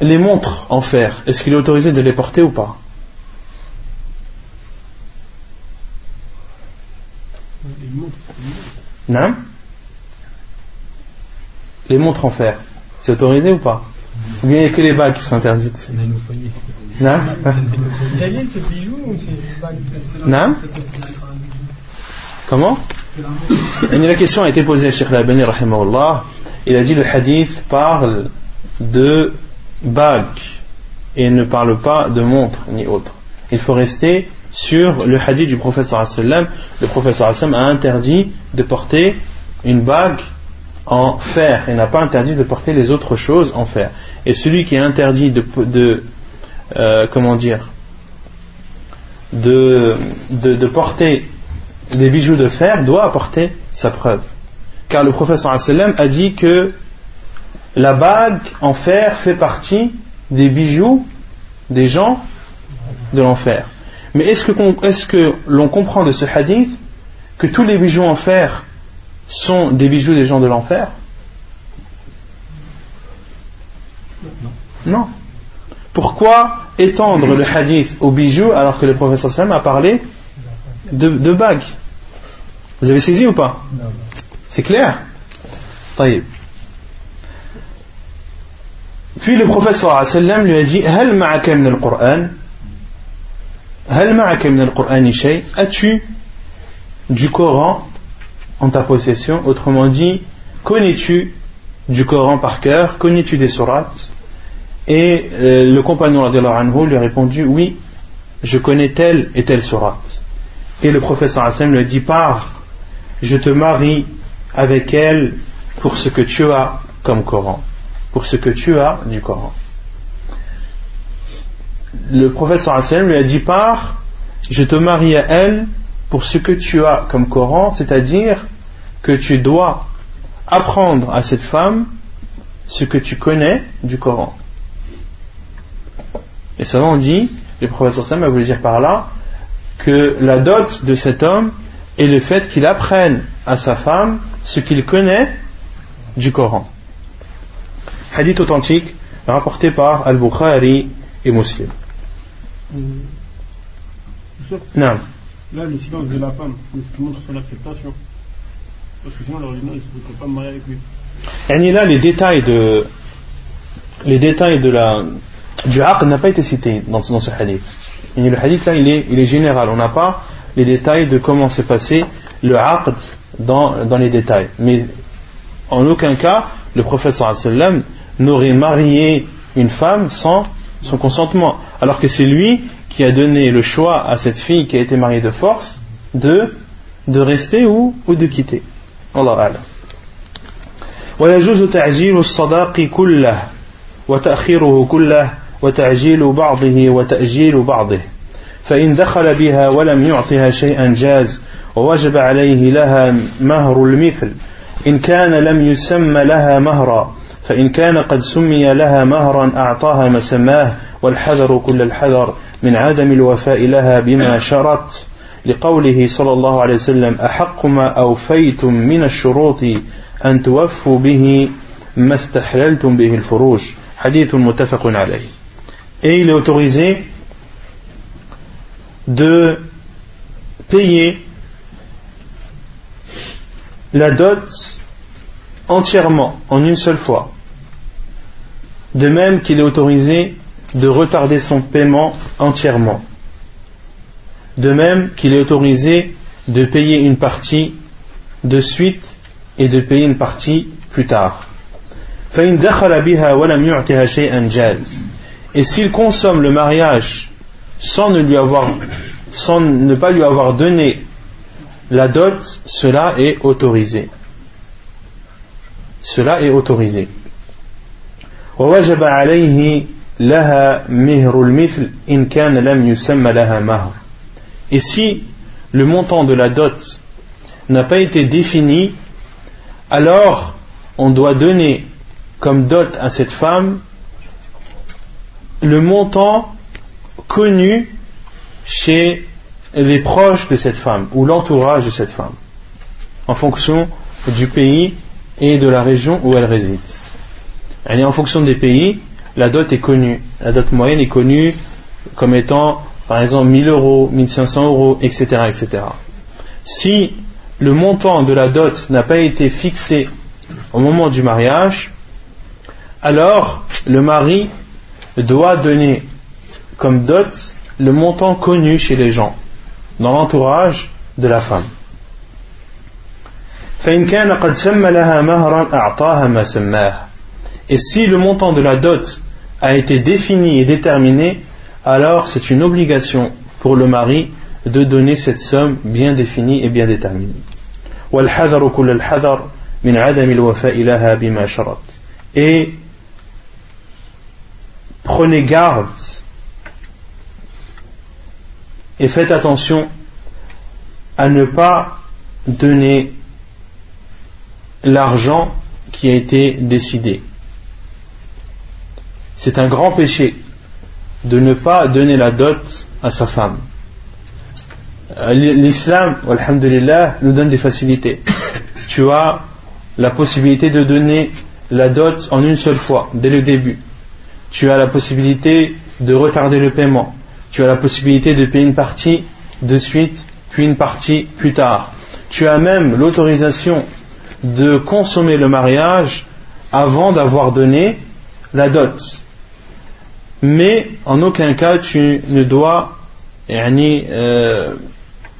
les montres en fer, est-ce qu'il est autorisé de les porter ou pas? Non? Les montres en fer, c'est autorisé ou pas? Ou bien il n'y a que les bagues qui sont interdites? Non? Non? Comment La question a été posée à Sheikh Labani, il a dit le hadith parle de bague et ne parle pas de montre ni autre. Il faut rester sur le hadith du professeur sallam. Le professeur sallam a interdit de porter une bague en fer et n'a pas interdit de porter les autres choses en fer. Et celui qui est interdit de, euh, comment dire de, porter des bijoux de fer doit apporter sa preuve. Car le professeur a dit que la bague en fer fait partie des bijoux des gens de l'enfer. Mais est-ce que, l'on comprend de ce hadith que tous les bijoux en fer sont des bijoux des gens de l'enfer? Non. Pourquoi étendre le hadith aux bijoux alors que le professeur a parlé de, de bagues? Vous avez saisi ou pas C'est clair طيب. Puis le prophète sallallahu alayhi wa sallam lui a dit هل معك من القرآن هل معك من القرآن شيء As-tu du Coran en ta possession Autrement dit, connais-tu du Coran par cœur Connais-tu des sourates Et euh, le compagnon anhu lui a répondu Oui, je connais telle et telle sourate. Et le professeur Hassan lui a dit Pars, je te marie avec elle pour ce que tu as comme Coran, pour ce que tu as du Coran. Le professeur Hassan lui a dit Pars, je te marie à elle pour ce que tu as comme Coran, c'est-à-dire que tu dois apprendre à cette femme ce que tu connais du Coran. Et ça on dit, le professeur Sam a voulu dire par là, que la dot de cet homme est le fait qu'il apprenne à sa femme ce qu'il connaît du Coran. Hadith authentique rapporté par Al-Bukhari et Muslim. Non. Là, le silence de la femme, ce qui montre son acceptation. Parce que sinon, l'original, il ne peut pas me marier avec lui. Et là, les détails de, les détails de la, du aqd n'a pas été cité dans, dans ce hadith. Et le hadith là, il est, il est général. On n'a pas les détails de comment s'est passé le aqd dans, dans les détails. Mais en aucun cas, le professeur sallam n'aurait marié une femme sans son consentement. Alors que c'est lui qui a donné le choix à cette fille qui a été mariée de force de, de rester ou, ou de quitter. Allah A'lam. ويجوز تعجيل الصداق كله وتأخيره كله وتعجيل بعضه وتأجيل بعضه فإن دخل بها ولم يعطها شيئا جاز ووجب عليه لها مهر المثل. إن كان لم يسمى لها مهرا فإن كان قد سمي لها مهرا أعطاها مسماه والحذر كل الحذر من عدم الوفاء لها بما شرط لقوله صلى الله عليه وسلم أحق ما أوفيتم من الشروط أن توفوا به ما استحللتم به الفروج. حديث متفق عليه. Et il est autorisé de payer la dot entièrement en une seule fois. De même qu'il est autorisé de retarder son paiement entièrement. De même qu'il est autorisé de payer une partie de suite et de payer une partie plus tard. Et s'il consomme le mariage sans ne, lui avoir, sans ne pas lui avoir donné la dot, cela est autorisé. Cela est autorisé. Et si le montant de la dot n'a pas été défini, alors on doit donner comme dot à cette femme le montant connu chez les proches de cette femme ou l'entourage de cette femme en fonction du pays et de la région où elle réside. Est en fonction des pays, la dot est connue. La dot moyenne est connue comme étant par exemple 1000 euros, 1500 euros, etc., etc. Si le montant de la dot n'a pas été fixé au moment du mariage, alors le mari doit donner comme dot le montant connu chez les gens, dans l'entourage de la femme. Et si le montant de la dot a été défini et déterminé, alors c'est une obligation pour le mari de donner cette somme bien définie et bien déterminée. Et prenez garde et faites attention à ne pas donner l'argent qui a été décidé. C'est un grand péché de ne pas donner la dot à sa femme. Euh, l'islam, alhamdulillah, nous donne des facilités. Tu as la possibilité de donner la dot en une seule fois, dès le début. Tu as la possibilité de retarder le paiement. Tu as la possibilité de payer une partie de suite, puis une partie plus tard. tu as même l'autorisation de consommer le mariage avant d'avoir donné la dot. Mais en aucun cas tu ne dois euh,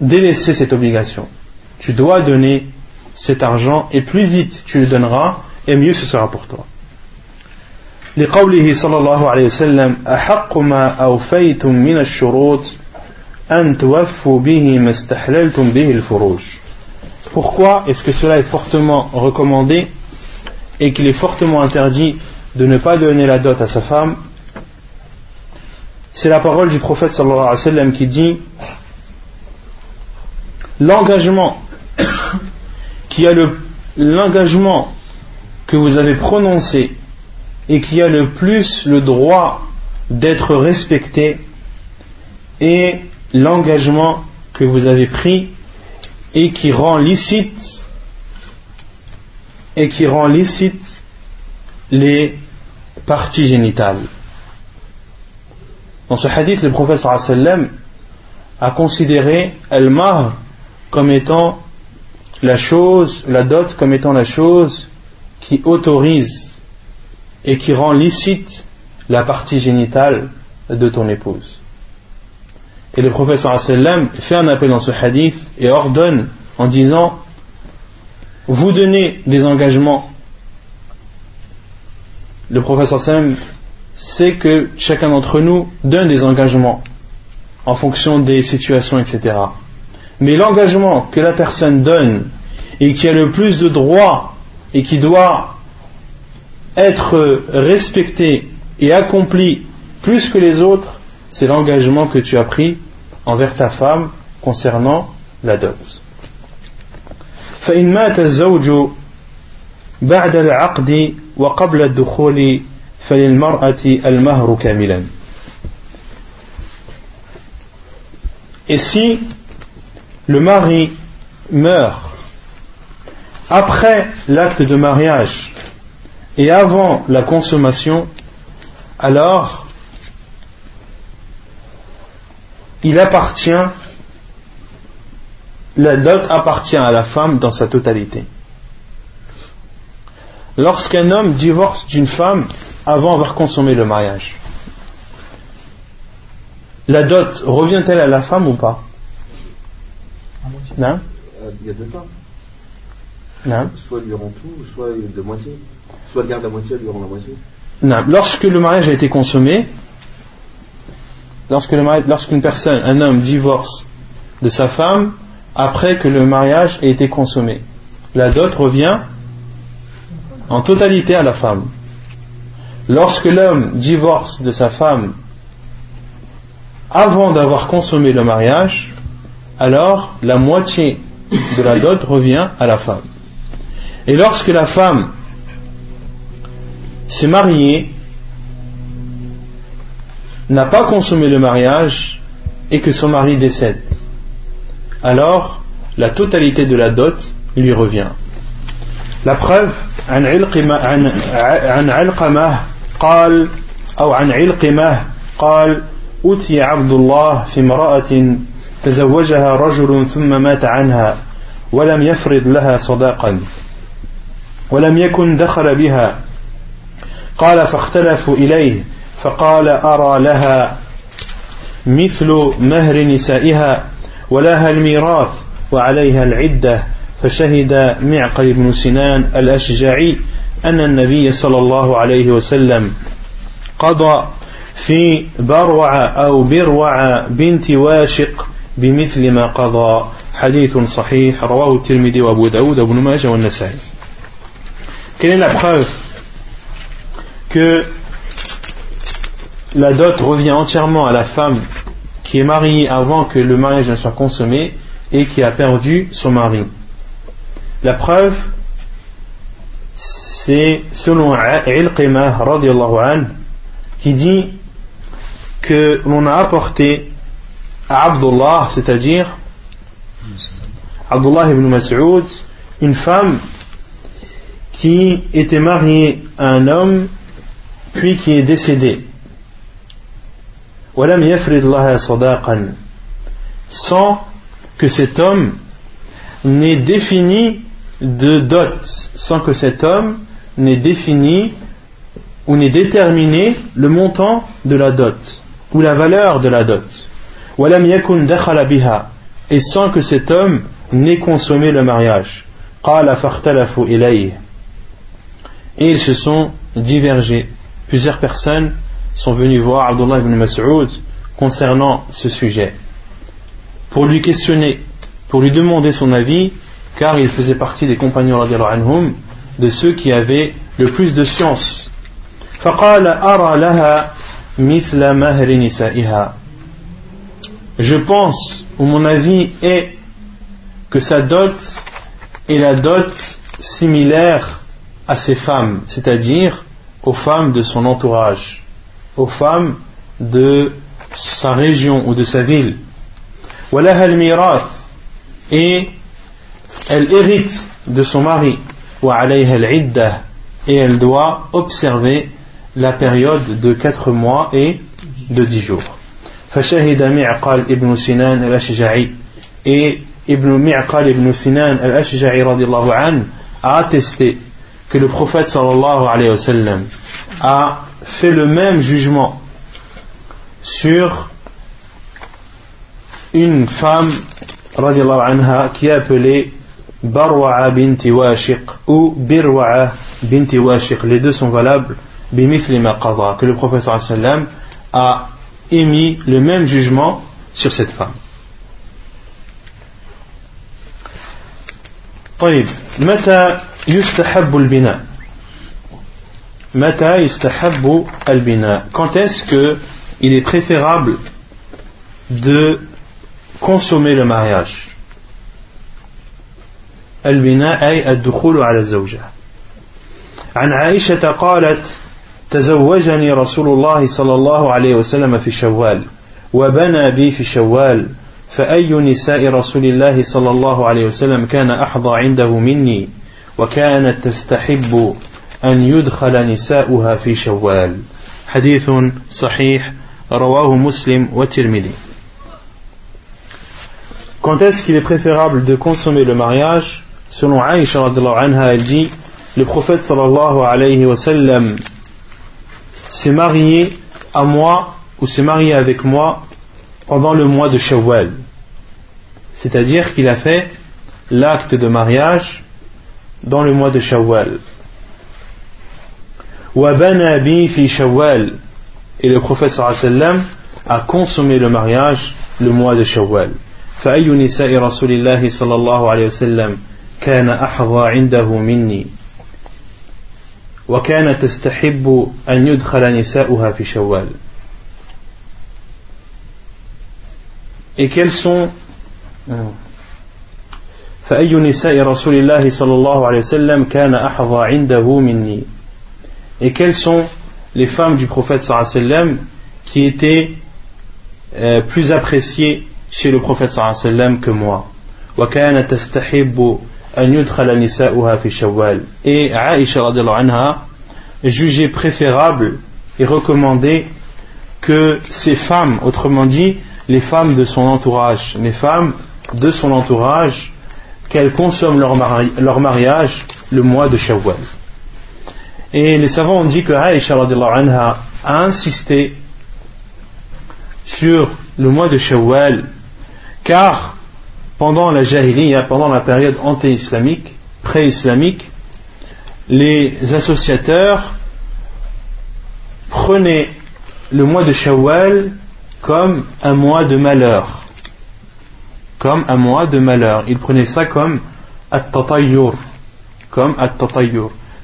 délaisser cette obligation. Tu dois donner cet argent et plus vite tu le donneras et mieux ce sera pour toi. لقوله صلى الله عليه وسلم أحق ما أوفيتم من الشروط أن توفوا به ما استحللتم به الفروج Pourquoi est-ce que cela est fortement recommandé et qu'il est fortement interdit de ne pas donner la dot à sa femme C'est la parole du prophète sallallahu alayhi wa sallam qui dit L'engagement qui a le l'engagement que vous avez prononcé et qui a le plus le droit d'être respecté est l'engagement que vous avez pris et qui rend licite et qui rend licite les parties génitales. Dans ce hadith, le prophète sallam a considéré al-mar comme étant la chose, la dot comme étant la chose qui autorise et qui rend licite la partie génitale de ton épouse. Et le professeur sallam fait un appel dans ce hadith et ordonne en disant Vous donnez des engagements. Le professeur sallam sait que chacun d'entre nous donne des engagements en fonction des situations, etc. Mais l'engagement que la personne donne et qui a le plus de droits et qui doit être respecté et accompli plus que les autres, c'est l'engagement que tu as pris envers ta femme concernant la dot. فإن مات الزوج بعد العقد وقبل الدخول فللمرأة المهر كاملا Et si le mari meurt après l'acte de mariage et avant la consommation, alors il appartient, la dot appartient à la femme dans sa totalité. Lorsqu'un homme divorce d'une femme avant avoir consommé le mariage, la dot revient-elle à la femme ou pas? Non? Euh, Il y a deux temps. Non? Soit elle lui rend tout, soit de moitié. Soit garde la moitié, elle la moitié. Lorsque le mariage a été consommé, lorsque lorsqu'une personne, un homme divorce de sa femme après que le mariage ait été consommé, la dot revient en totalité à la femme. Lorsque l'homme divorce de sa femme avant d'avoir consommé le mariage, alors la moitié de la dot revient à la femme. Et lorsque la femme s'est mariée n'a pas consommé le mariage et que son mari décède, alors la totalité de la dot lui revient. La preuve, عن علقمة عن عن علقمة قال أو عن علقمة قال أتي عبد الله في امرأة تزوجها رجل ثم مات عنها ولم يفرض لها صداقا ولم يكن دخل بها قال فاختلفوا إليه فقال أرى لها مثل مهر نسائها ولها الميراث وعليها العدة فشهد معقل بن سنان الأشجعي أن النبي صلى الله عليه وسلم قضى في بروع أو بروع بنت واشق بمثل ما قضى. حديث صحيح رواه الترمذي وأبو داود وابن ماجه والنسائي. Quelle est la preuve que la dot revient entièrement à la femme qui est mariée avant que le mariage ne soit consommé et qui a perdu son mari. La preuve, c'est selon Ilqimah qui dit que l'on a apporté à Abdullah, c'est-à-dire Abdullah ibn Mas'ud, une femme qui était mariée à un homme qui est décédé sans que cet homme n'ait défini de dot, sans que cet homme n'ait défini ou n'ait déterminé le montant de la dot, ou la valeur de la dot. Et sans que cet homme n'ait consommé le mariage. Et ils se sont divergés. Plusieurs personnes sont venues voir Abdullah ibn Mas'ud concernant ce sujet pour lui questionner, pour lui demander son avis, car il faisait partie des compagnons anhum, de ceux qui avaient le plus de science. Je pense, ou mon avis est que sa dot est la dot similaire à ses femmes, c'est-à-dire aux femmes de son entourage, aux femmes de sa région ou de sa ville. et elle hérite de son mari et elle doit observer la période de 4 mois et de 10 jours فشهد معقل ابن سنان الأشجعي et Ibn Mi'qal ibn Sinan al-Ashja'i a attesté que le prophète sallallahu alayhi wa sallam a fait le même jugement sur une femme anha qui est appelée Barwa'a binti Washiq ou Birwa'a binti Washiq. Les deux sont valables que le prophète sallallahu sallam a émis le même jugement sur cette femme طيب متى يستحب البناء؟ متى يستحب البناء؟ Quand est-ce que il est préférable de consommer le mariage البناء أي الدخول على الزوجة. عن عائشة قالت تزوجني رسول الله صلى الله عليه وسلم في شوال وبنى بي في شوال. فأي نساء رسول الله صلى الله عليه وسلم كان أحظى عنده مني وكانت تستحب أن يدخل نساؤها في شوال حديث صحيح رواه مسلم والترمذي Quand est-ce qu'il est préférable de consommer le mariage Selon Aïcha elle dit Le prophète sallallahu alayhi wa sallam s'est marié à moi ou s'est marié avec moi pendant le mois de Shawwal. C'est-à-dire qu'il a fait l'acte de mariage dans le mois de Shawwal. fi Shawwal. Et le prophète sallam a consommé le mariage le mois de Shawwal. فأي نساء رسول الله صلى الله عليه وسلم كان أحظى عنده مني وكانت تستحب أن يدخل نساؤها في شوال et quels sont فأي نساء رسول الله صلى الله عليه وسلم كان أحظى عنده مني et quelles sont les femmes du prophète صلى الله عليه وسلم qui étaient euh, plus appréciées chez le prophète صلى الله عليه وسلم que moi وكانت تستحب أن يدخل نساؤها في شوال et Aïcha رضي الله عنها jugeait préférable et recommandait que ces femmes, autrement dit, les femmes de son entourage, les femmes de son entourage, qu'elles consomment leur, mariage le mois de Shawwal. Et les savants ont dit que Aïcha anha a insisté sur le mois de Shawwal, car pendant la Jahiliya, pendant la période anti-islamique, pré-islamique, les associateurs prenaient le mois de Shawwal comme un mois de malheur. Comme un mois de malheur. Ils prenaient ça comme at Comme at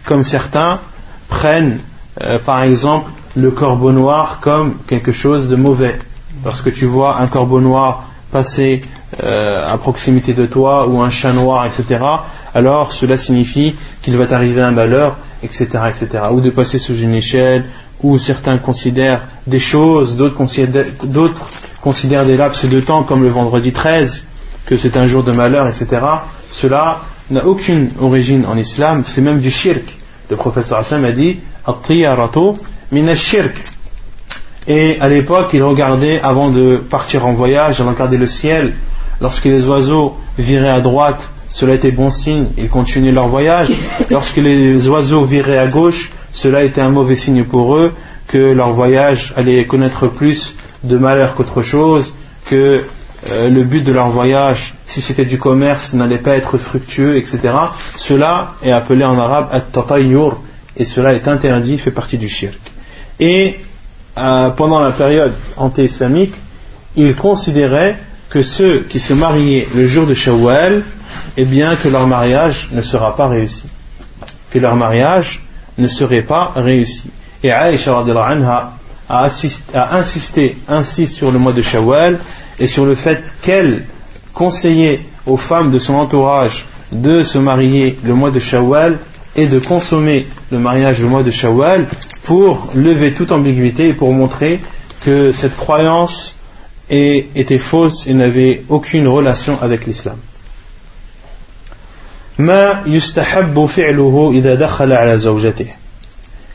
Comme certains prennent, euh, par exemple, le corbeau noir comme quelque chose de mauvais. Lorsque tu vois un corbeau noir passer euh, à proximité de toi ou un chat noir, etc., alors cela signifie qu'il va t'arriver un malheur, etc., etc. Ou de passer sous une échelle, où certains considèrent des choses, d'autres considèrent, des laps de temps comme le vendredi 13, que c'est un jour de malheur, etc. Cela n'a aucune origine en islam, c'est même du shirk. Le professeur Hassan a dit min shirk. Et à l'époque, il regardait, avant de partir en voyage, il regardait le ciel. Lorsque les oiseaux viraient à droite, cela était bon signe, ils continuaient leur voyage. Lorsque les oiseaux viraient à gauche, cela était un mauvais signe pour eux, que leur voyage allait connaître plus de malheur qu'autre chose, que euh, le but de leur voyage, si c'était du commerce, n'allait pas être fructueux, etc. Cela est appelé en arabe at-tatayyur, et cela est interdit, fait partie du shirk. Et euh, pendant la période anté-islamique, ils considéraient que ceux qui se mariaient le jour de Shawwal, eh bien que leur mariage ne sera pas réussi. Que leur mariage ne serait pas réussi. Et Aïcha anha a, a insisté ainsi sur le mois de Shawwal et sur le fait qu'elle conseillait aux femmes de son entourage de se marier le mois de Shawwal et de consommer le mariage le mois de Shawwal pour lever toute ambiguïté et pour montrer que cette croyance était fausse et n'avait aucune relation avec l'islam.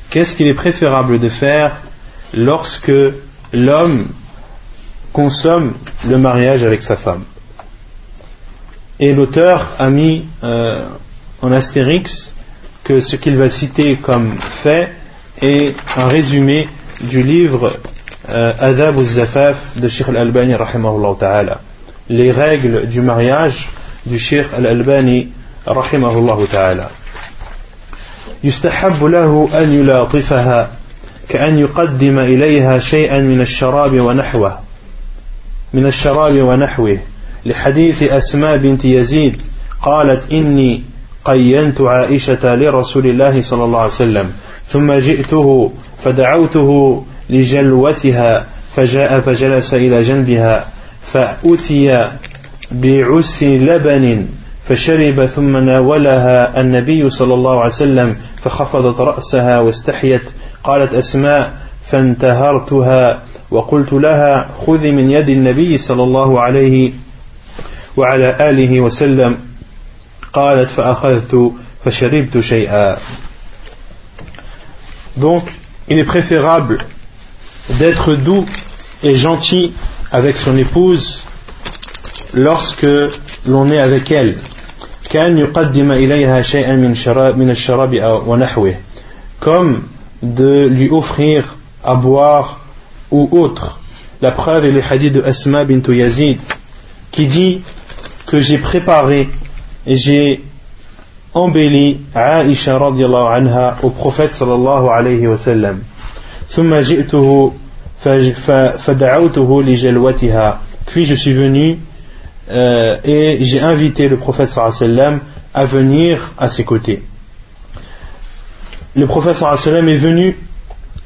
Qu'est-ce qu'il est préférable de faire lorsque l'homme consomme le mariage avec sa femme? Et l'auteur a mis euh, en astérix que ce qu'il va citer comme fait est un résumé du livre euh, Adab al-Zafaf de Sheikh al-Albani. Les règles du mariage du Sheikh al-Albani rahimahullah ta'ala. يستحب له أن يلاطفها كأن يقدم إليها شيئا من الشراب ونحوه من الشراب ونحوه لحديث أسماء بنت يزيد قالت إني قينت عائشة لرسول الله صلى الله عليه وسلم ثم جئته فدعوته لجلوتها فجاء فجلس إلى جنبها فأتي بعس لبن فشرب ثم ناولها النبي صلى الله عليه وسلم فخفضت رأسها واستحيت. قالت أسماء فانتهرتها. وقلت لها خذي من يد النبي صلى الله عليه وعلى آله وسلم. قالت فأخذت فشربت شيئا. Donc, il est préférable d'être doux et gentil avec son épouse lorsque l'on est avec elle. Comme de lui offrir à boire ou autre. La preuve est le hadith de Asma bint Yazid qui dit que j'ai préparé et j'ai embelli Aisha radiallahu anha au prophète sallallahu alayhi wa sallam. ثم جئته فدعوته لجلوتها puis je suis venu euh, et j'ai invité le prophète sallam à venir à ses côtés. Le prophète sallam est venu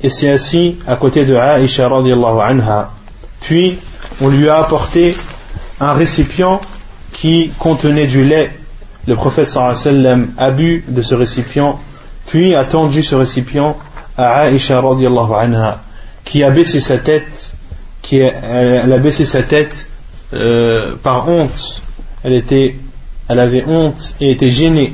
et s'est assis à côté de Aisha radiallahu anha. Puis on lui a apporté un récipient qui contenait du lait. Le prophète sallam a bu de ce récipient, puis a tendu ce récipient à Aisha radiallahu anha, qui a baissé sa tête, qui elle a baissé sa tête euh, par honte. Elle, était, avait honte et était gênée.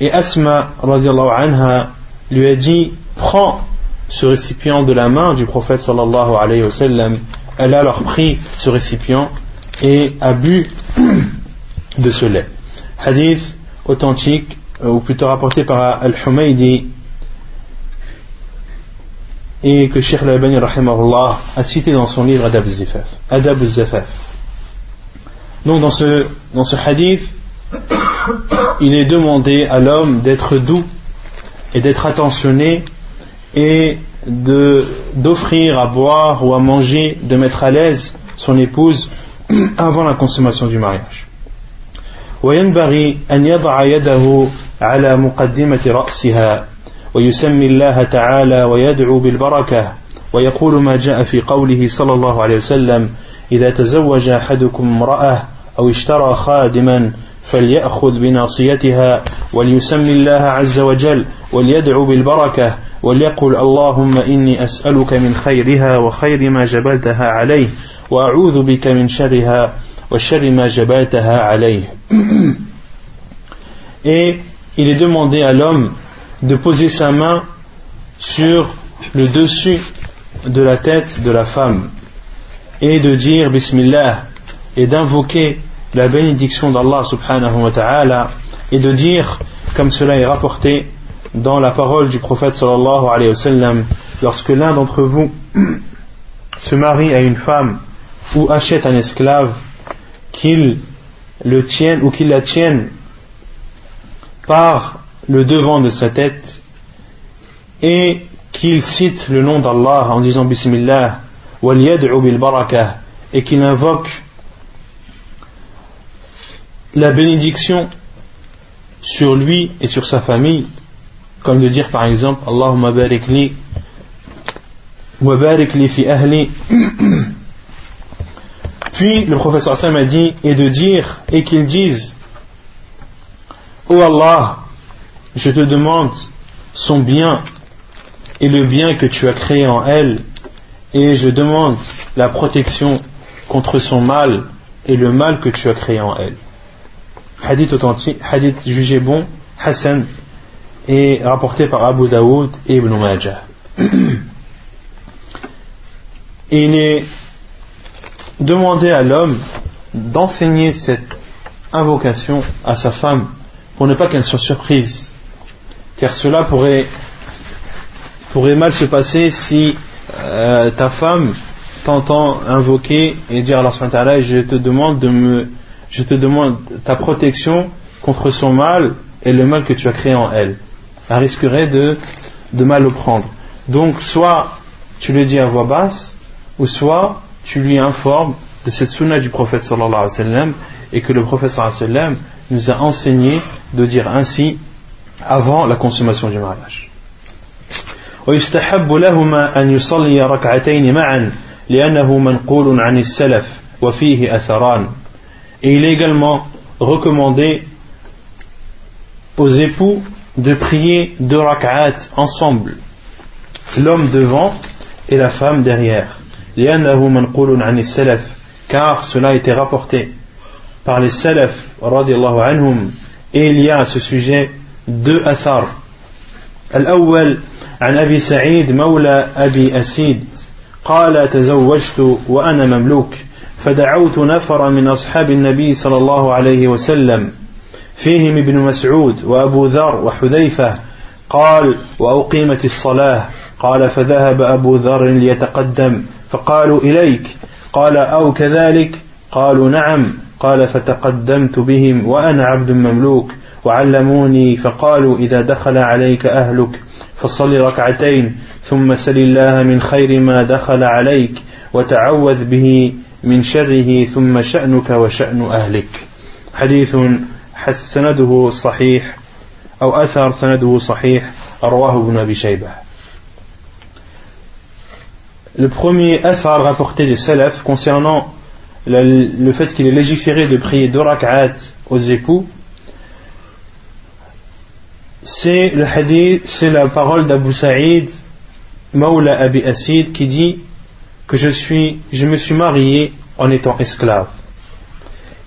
Et Asma anha lui a dit Prends ce récipient de la main du prophète sallallahu alayhi wa sallam. Elle a alors pris ce récipient et a bu de ce lait. Hadith authentique, euh, ou plutôt rapporté par Al-Humaydi, et que Sheikh Al-Albani a cité dans son livre Adab. Adab al-Zafaf. Donc dans ce, dans ce hadith, il est demandé à l'homme d'être doux et d'être attentionné et de d'offrir à boire ou à manger, de mettre à l'aise son épouse avant la consommation du mariage. وينبغي أن يضع يده على مقدمة رأسها ويسمي الله تعالى ويدعو بالبركة ويقول ما جاء في قوله صلى الله عليه وسلم إذا تزوج أحدكم امرأة أو اشترى خادما فليأخذ بناصيتها وليسمي الله عز وجل وليدعو بالبركة وليقل اللهم إني أسألك من خيرها وخير ما جبلتها عليه وأعوذ بك من شرها وشر ما جبلتها عليه. Et il est demandé à l'homme de poser sa main sur le dessus de la tête de la femme. Et de dire Bismillah et d'invoquer la bénédiction d'Allah subhanahu wa ta'ala et de dire, comme cela est rapporté dans la parole du prophète sallallahu alayhi wa lorsque l'un d'entre vous se marie à une femme ou achète un esclave, qu'il le tienne ou qu'il la tienne par le devant de sa tête et qu'il cite le nom d'Allah en disant Bismillah et qu'il invoque la bénédiction sur lui et sur sa famille, comme de dire par exemple Allahumma barik li wa barik li fi ahli. Puis le professeur Sam a dit et de dire et qu'il dise Oh Allah, je te demande son bien et le bien que tu as créé en elle et je demande la protection contre son mal et le mal que tu as créé en elle hadith authentique, hadith jugé bon, Hassan, et rapporté par Abu Daoud et Ibn Majah. Il est demandé à l'homme d'enseigner cette invocation à sa femme pour ne pas qu'elle soit surprise. Car cela pourrait mal se passer si euh, ta femme t'entend invoquer et dire à Allah je te demande de me je te demande ta protection contre son mal et le mal que tu as créé en elle. Elle risquerait de, de mal le prendre. Donc, soit tu le dis à voix basse, ou soit tu lui informes de cette sunna du prophète sallallahu alayhi wa et que le prophète sallallahu alayhi wa nous a enseigné de dire ainsi avant la consommation du mariage. ويستحب لهما أن يصلي ركعتين معا لأنه منقول عن السلف وفيه أثران et il est également recommandé aux époux de prier deux rak'at ensemble, l'homme devant et la femme derrière. car cela a été rapporté par les salaf anhum et il y a à ce sujet deux athar الأول عن أبي سعيد مولى أبي أسيد قال تزوجت وأنا مملوك فدعوت نفر من أصحاب النبي صلى الله عليه وسلم. فيهم ابن مسعود وأبو ذر وحذيفة قال وأقيمت الصلاة. قال فذهب أبو ذر ليتقدم. فقالوا إليك. قال أو كذلك؟ قالوا نعم. قال فتقدمت بهم وأنا عبد مملوك وعلموني فقالوا إذا دخل عليك أهلك. فصل ركعتين. ثم سل الله من خير ما دخل عليك وتعوذ به من شره ثم شأنك وشأن أهلك. حديث سنده صحيح أو أثر سنده صحيح رواه ابن أبي شيبة. Le premier athar rapporté des salafs concernant le fait qu'il est légiféré de prier deux rak'at aux époux, c'est le hadith, c'est la parole d'Abu Sa'id, Mawla Abi Asid, qui dit que je, suis, je me suis marié en étant esclave.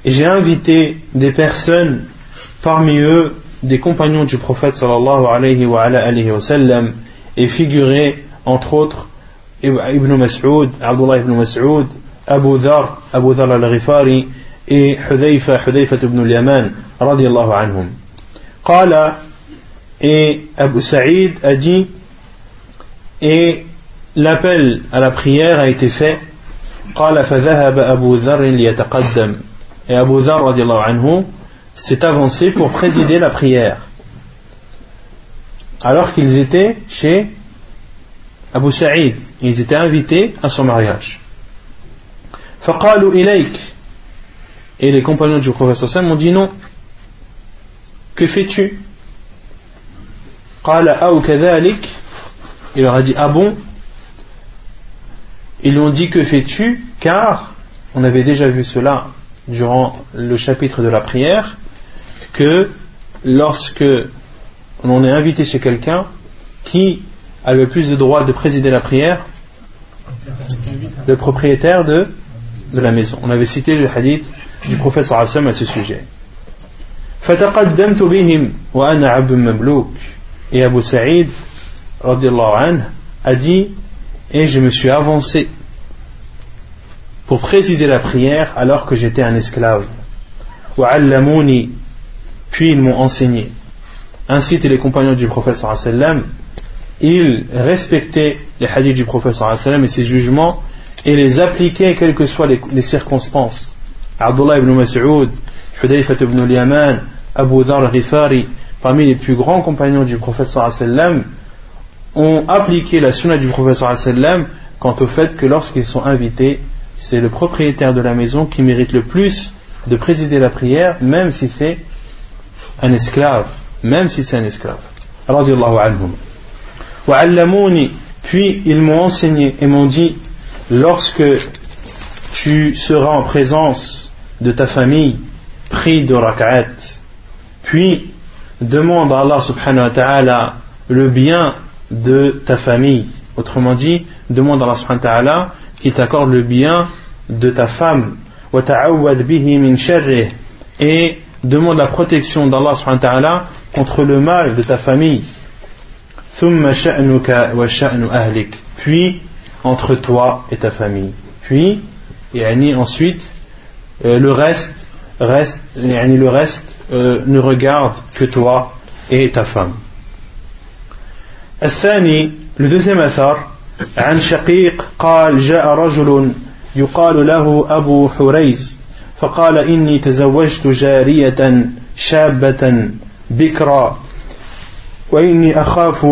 Et j'ai invité des personnes, parmi eux des compagnons du prophète sallallahu alayhi wa, alayhi sallam, et figuré entre autres Ibn Mas'ud, Abdullah ibn Mas'ud, Abu Dhar, Abu Dhar al-Ghifari, et Hudayfa, Hudayfa ibn al-Yaman, radiallahu anhum. Et Abu Saïd a dit Et l'appel à la prière a été fait. Et Abu Dhar s'est avancé pour présider la prière. Alors qu'ils étaient chez Abu Saïd, ils étaient invités à son mariage. Et les compagnons du prophète ont dit non. Que fais-tu? قال أو كذلك il leur a dit ah bon ils lui ont dit que fais-tu Car, on avait déjà vu cela durant le chapitre de la prière, que lorsque on est invité chez quelqu'un, qui a le plus de droit de présider la prière Le propriétaire de, de la maison. On avait cité le hadith du professeur Assam à ce sujet. et Abu Saïd a dit Et je me suis avancé pour présider la prière alors que j'étais un esclave. Puis ils m'ont enseigné. Ainsi que les compagnons du prophète ils respectaient les hadiths du prophète et ses jugements et les appliquaient quelles que soient les, circonstances. Abdullah ibn Mas'ud, Hudayfat ibn Yaman, Abu Dhar al-Ghifari, parmi les plus grands compagnons du prophète sallam ont appliqué la sunna du prophète sallam quant au fait que lorsqu'ils sont invités c'est le propriétaire de la maison qui mérite le plus de présider la prière, même si c'est un esclave, même si c'est un esclave. Puis ils m'ont enseigné et m'ont dit, lorsque tu seras en présence de ta famille, prie de rak'at, puis demande à Allah subhanahu wa ta'ala le bien de ta famille. Autrement dit, demande à Allah subhanahu wa ta'ala qu'il t'accorde le bien de ta femme. Et demande la protection d'Allah contre le mal de ta famille. Puis entre toi et ta famille. Puis et ensuite euh, le reste reste le reste euh, ne regarde que toi et ta femme. le deuxième athar عن شقيق قال جاء رجل يقال له أبو حريز فقال إني تزوجت جارية شابة بكرا وإني أخاف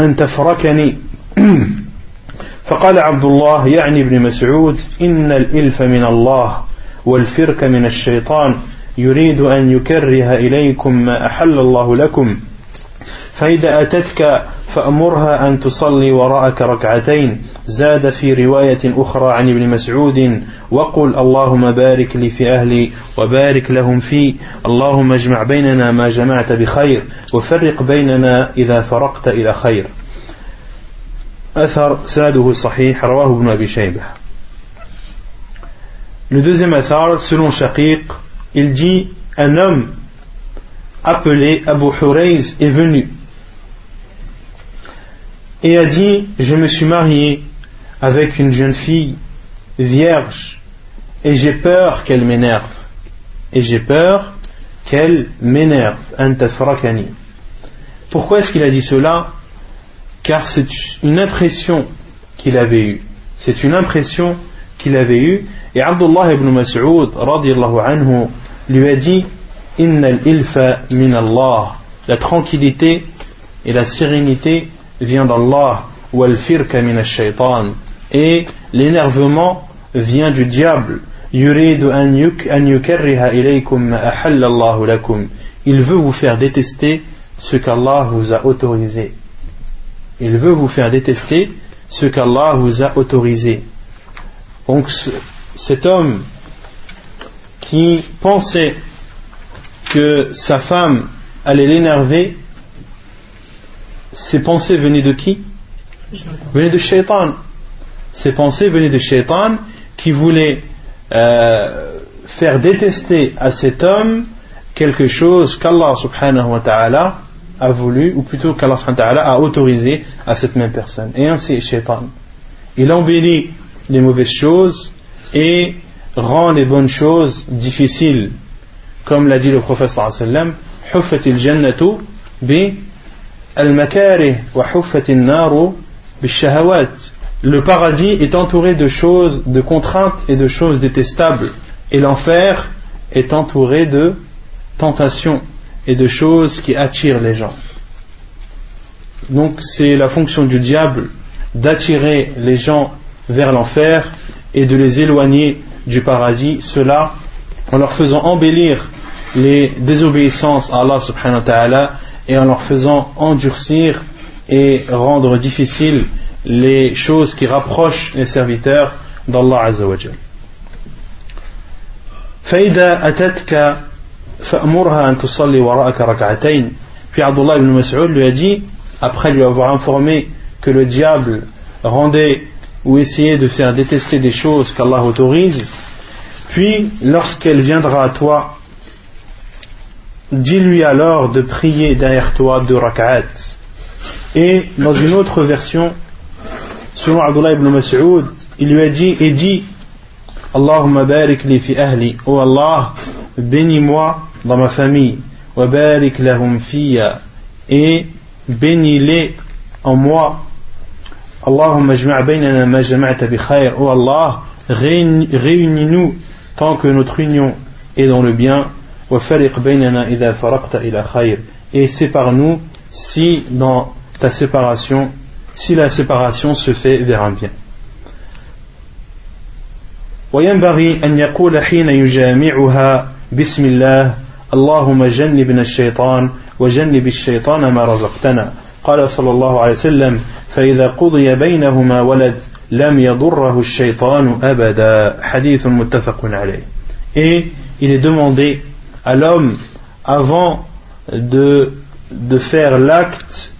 أن تفركني. فقال عبد الله يعني ابن مسعود إن الإلف من الله والفرك من الشيطان. يريد أن يكره إليكم ما أحل الله لكم. فإذا أتتك فأمرها أن تصلي وراءك ركعتين. زاد في رواية أخرى عن ابن مسعود وقل اللهم بارك لي في أهلي وبارك لهم في. اللهم اجمع بيننا ما جمعت بخير وفرق بيننا إذا فرقت إلى خير. أثر سنده صحيح رواه ابن أبي شيبة. Le deuxième athar, selon Shaqiq, il dit Un homme appelé Abu Hurayz est venu et a dit Je me suis marié avec une jeune fille vierge et j'ai peur qu'elle m'énerve. Et j'ai peur qu'elle m'énerve. Pourquoi est-ce qu'il a dit cela? Car c'est une impression qu'il avait eue. C'est une impression qu'il avait eue. Et Abdullah ibn Mas'ud anhu, lui a dit Innal ilfa min Allah. La tranquillité et la sérénité vient d'Allah et l'énervement vient du diable. Il veut vous faire détester ce qu'Allah vous a autorisé. Il veut vous faire détester ce qu'Allah vous a autorisé. Donc cet homme qui pensait que sa femme allait l'énerver ces pensées venaient de qui? Venaient de Shaitan. Ces pensées venaient de Shaitan qui voulait euh, faire détester à cet homme quelque chose qu'Allah subhanahu wa ta'ala a voulu, ou plutôt qu'Allah subhanahu wa ta'ala a autorisé à cette même personne. Et ainsi, Shaitan. Il embellit les mauvaises choses et rend les bonnes choses difficiles. Comme l'a dit le prophète sallallahu alayhi wa sallam, jannatu bi le paradis est entouré de choses, de contraintes et de choses détestables. Et l'enfer est entouré de tentations et de choses qui attirent les gens. Donc c'est la fonction du diable d'attirer les gens vers l'enfer et de les éloigner du paradis, cela en leur faisant embellir les désobéissances à Allah subhanahu wa ta'ala et en leur faisant endurcir et rendre difficile les choses qui rapprochent les serviteurs d'Allah Azzawajal. فإذا أتتك فأمرها أن تصلي وراءك ركعتين Puis Abdullah ibn Mas'ud lui a dit, après lui avoir informé que le diable rendait ou essayait de faire détester des choses qu'Allah autorise, puis lorsqu'elle viendra à toi dis-lui alors de prier derrière toi deux rak'at. Et dans une autre version, selon Abdullah ibn Mas'ud, il lui a dit et dit Allahumma barik li fi ahli, oh Allah, bénis-moi dans ma famille, barik lahum fiya, et bénis-les en moi. Allahumma jma' baynana ma jama'ta bi khair. Oh Allah, réunis-nous tant que notre union est dans le bien. Wa fariq baynana idha faraqta ila khair. Et sépare-nous si dans ta séparation, si la séparation se fait vers un bien. وينبغي أن يقول حين يجامعها بسم الله اللهم جنبنا الشيطان وجنب الشيطان ما رزقتنا قال صلى الله عليه وسلم فإذا قضي بينهما ولد لم يضره الشيطان أبدا حديث متفق عليه et il est demandé à l'homme avant de, de faire l'acte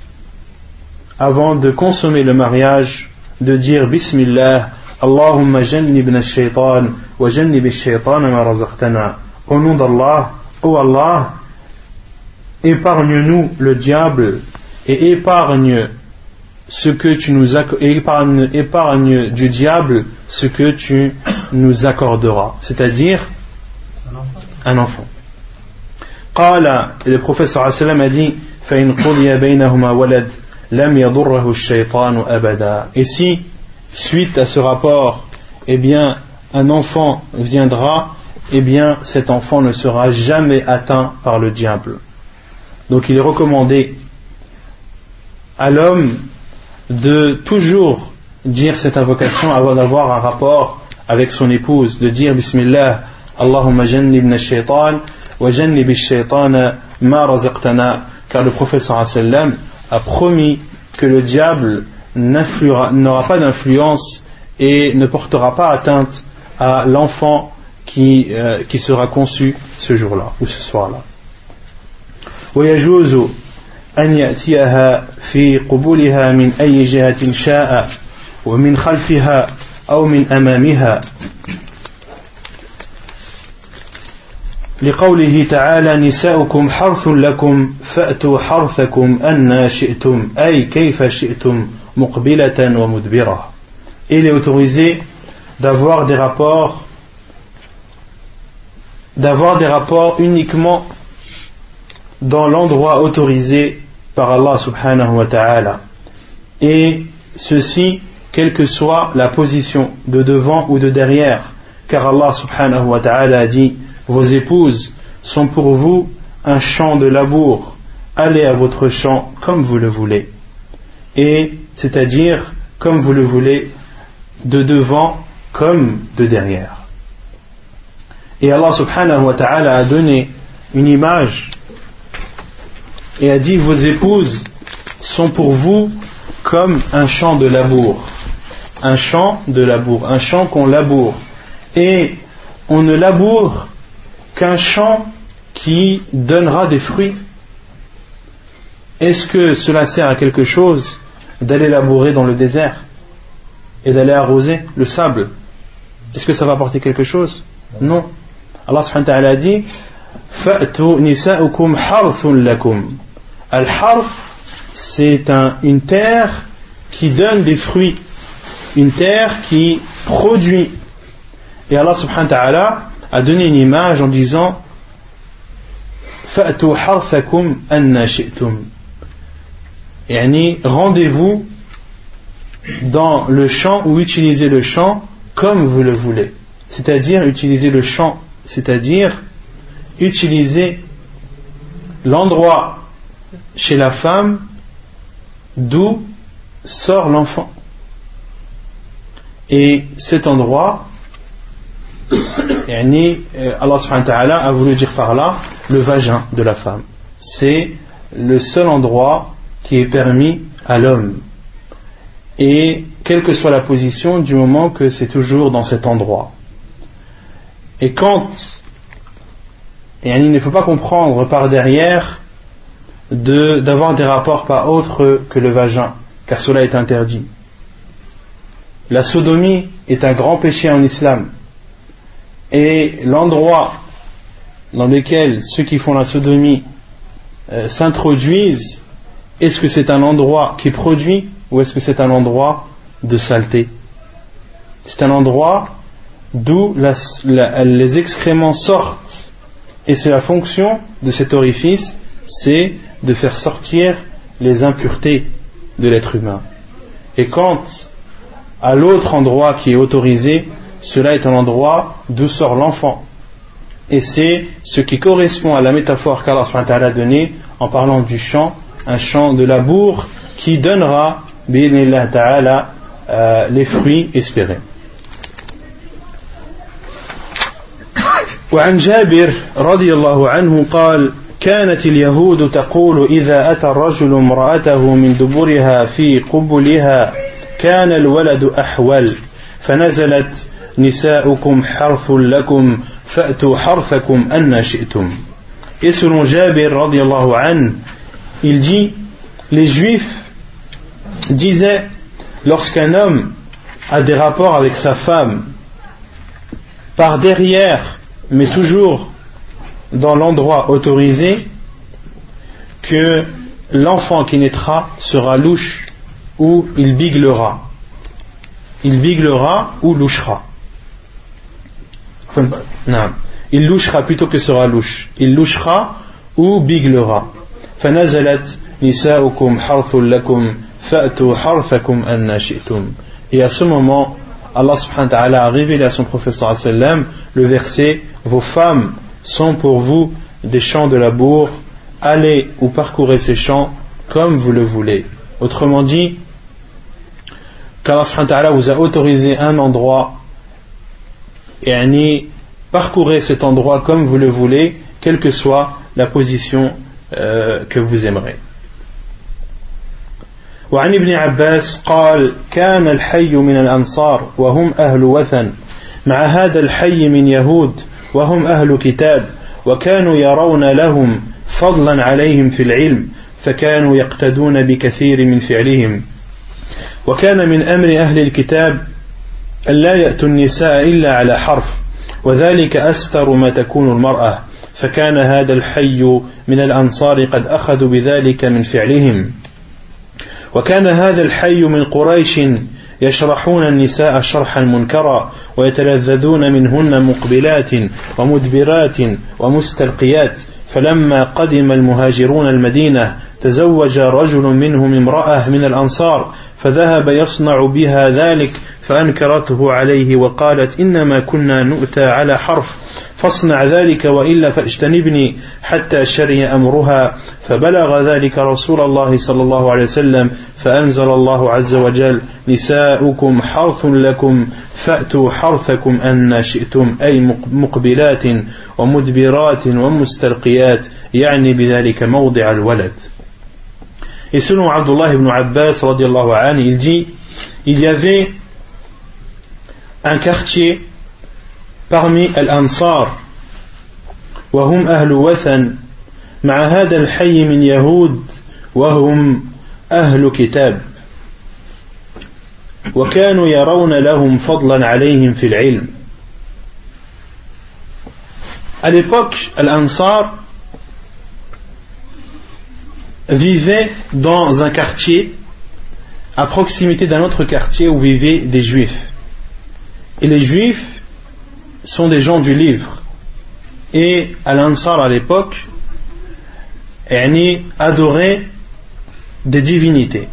avant de consommer le mariage de dire Bismillah Allahumma jannibna shaitan wa jannib shaitan ma razaqtana au nom d'Allah ô Allah épargne-nous le diable et épargne ce que tu nous épargne, épargne du diable ce que tu nous accorderas c'est-à-dire un enfant قال le prophète صلى الله عليه وسلم a dit فإن قضي بينهما ولد لم يضره الشيطان أبدا et si suite à ce rapport eh bien un enfant viendra eh bien cet enfant ne sera jamais atteint par le diable donc il est recommandé à l'homme de toujours dire cette invocation avant d'avoir un rapport avec son épouse, de dire Bismillah, Allahumma jannibna shaitan wa jannib shaitan ma razaqtana, car le professeur a promis que le diable n'aura pas d'influence et ne portera pas atteinte à l'enfant qui, euh, qui sera conçu ce jour-là ou ce soir-là. أن يأتيها في قبولها من أي جهة شاء ومن خلفها أو من أمامها. لقوله تعالى نساؤكم حرث لكم فأتوا حرثكم أن شئتم أي كيف شئتم مقبلة ومدبرة. Il est autorisé d'avoir des rapports d'avoir des rapports uniquement dans l'endroit autorisé par Allah subhanahu wa ta'ala. Et ceci, quelle que soit la position de devant ou de derrière, car Allah subhanahu wa ta'ala a dit, vos épouses sont pour vous un champ de labour, allez à votre champ comme vous le voulez. Et c'est-à-dire comme vous le voulez, de devant comme de derrière. Et Allah subhanahu wa ta'ala a donné une image et a dit vos épouses sont pour vous comme un champ de labour. Un champ de labour, un champ qu'on laboure. Et on ne laboure qu'un champ qui donnera des fruits. Est-ce que cela sert à quelque chose d'aller labourer dans le désert et d'aller arroser le sable? Est-ce que ça va apporter quelque chose? Non. Allah subhanahu wa ta'ala a dit lakum. Al-harf, c'est une terre qui donne des fruits, une terre qui produit. Et Allah subhanahu wa ta'ala a donné une image en disant Fa'tu harfakum anna shi'tum. rendez-vous dans le champ ou utilisez le champ comme vous le voulez. C'est-à-dire utiliser le champ, c'est-à-dire utiliser l'endroit chez la femme d'où sort l'enfant. Et cet endroit, euh, Allah subhanahu a voulu dire par là le vagin de la femme. C'est le seul endroit qui est permis à l'homme. Et quelle que soit la position, du moment que c'est toujours dans cet endroit. Et quand, et il ne faut pas comprendre par derrière d'avoir des rapports pas autres que le vagin, car cela est interdit. La sodomie est un grand péché en islam. Et l'endroit dans lequel ceux qui font la sodomie euh, s'introduisent, est-ce que c'est un endroit qui produit ou est-ce que c'est un endroit de saleté? C'est un endroit d'où les excréments sortent Et c'est la fonction de cet orifice, c'est de faire sortir les impuretés de l'être humain. Et quand à l'autre endroit qui est autorisé, cela est un endroit d'où sort l'enfant. Et c'est ce qui correspond à la métaphore qu'Allah a donnée en parlant du champ, un champ de labour qui donnera, ta'ala, euh, les fruits espérés. وعن جابر رضي الله عنه قال كانت اليهود تقول إذا أتى الرجل امرأته من دبرها في قبلها كان الولد أحول فنزلت نساؤكم حرث لكم فأتوا حرثكم أن شئتم Et selon Jabir radiallahu an, il dit Les Juifs disaient lorsqu'un homme a des rapports avec sa femme par derrière, mais toujours dans l'endroit autorisé, que l'enfant qui naîtra sera louche ou il biglera. Il biglera ou louchera. non. Il louchera plutôt que sera louche. Il louchera ou biglera. Et à ce moment, Allah subhanahu wa ta'ala a révélé à son sallam le verset Vos femmes sont pour vous des champs de labour, allez ou parcourez ces champs comme vous le voulez. Autrement dit, qu'Allah vous a autorisé un endroit et parcourez cet endroit comme vous le voulez, quelle que soit la position euh, que vous aimerez. وعن ابن عباس قال كان الحي من الأنصار وهم أهل وثن مع هذا الحي من يهود وهم أهل كتاب وكانوا يرون لهم فضلا عليهم في العلم فكانوا يقتدون بكثير من فعلهم. وكان من أمر أهل الكتاب أن لا يأتوا النساء إلا على حرف وذلك أستر ما تكون المرأة فكان هذا الحي من الأنصار قد أخذوا بذلك من فعلهم. وكان هذا الحي من قريش يشرحون النساء شرحا منكرا ويتلذذون منهن مقبلات ومدبرات ومستلقيات فلما قدم المهاجرون المدينة تزوج رجل منهم امرأة من الأنصار فذهب يصنع بها ذلك فأنكرته عليه وقالت إنما كنا نؤتى على حرف. فاصنع ذلك وإلا فاجتنبني حتى شري أمرها. فبلغ ذلك رسول الله صلى الله عليه وسلم فأنزل الله عز وجل نساؤكم حرث لكم فأتوا حرثكم أن شئتم أي مقبلات ومدبرات ومستلقيات يعني بذلك موضع الولد. Et selon Abdullah ibn Abbas, il dit il y avait un quartier parmi al-Ansar وهم أهل وثن مع هذا الحي من يهود وهم أهل كتاب وكانوا يرون لهم فضلا عليهم في العلم À l'époque, Al-Ansar vivait dans un quartier à proximité d'un autre quartier où vivaient des juifs. Et les juifs sont des gens du livre. Et Al-Ansar à l'époque adorait des divinités.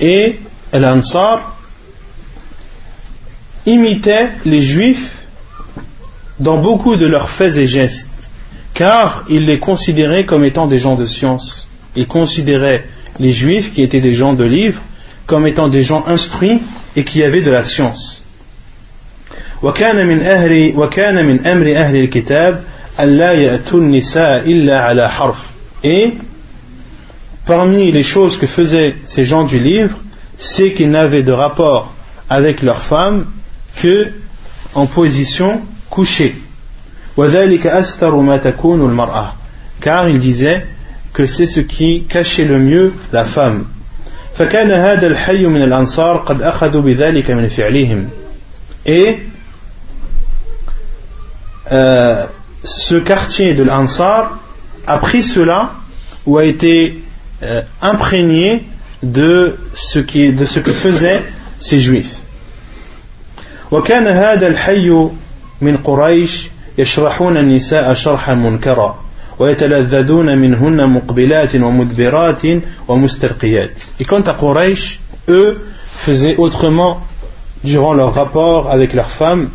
Et Al-Ansar imitait les juifs dans beaucoup de leurs faits et gestes, car il les considérait comme étant des gens de science. Il considérait les juifs, qui étaient des gens de livres, comme étant des gens instruits et qui avaient de la science. Et parmi les choses que faisaient ces gens du livre, c'est qu'ils n'avaient de rapport avec leurs femmes que en position couché. Car il disait que c'est ce qui cachait le mieux la femme. فكان هذا الحي من الأنصار قد أخذوا بذلك من فعلهم. إيه؟ آه، ce quartier de l'Ansar a pris cela ou a été euh, imprégné de ce, qui, de ce que faisaient ces juifs. وكان هذا الحي من قريش يشرحون النساء شرحا منكرا. ويتلذذون منهن مقبلات ومدبرات ومسترقيات Et quant à Quraysh, eux faisaient autrement durant leur rapport avec leurs femmes,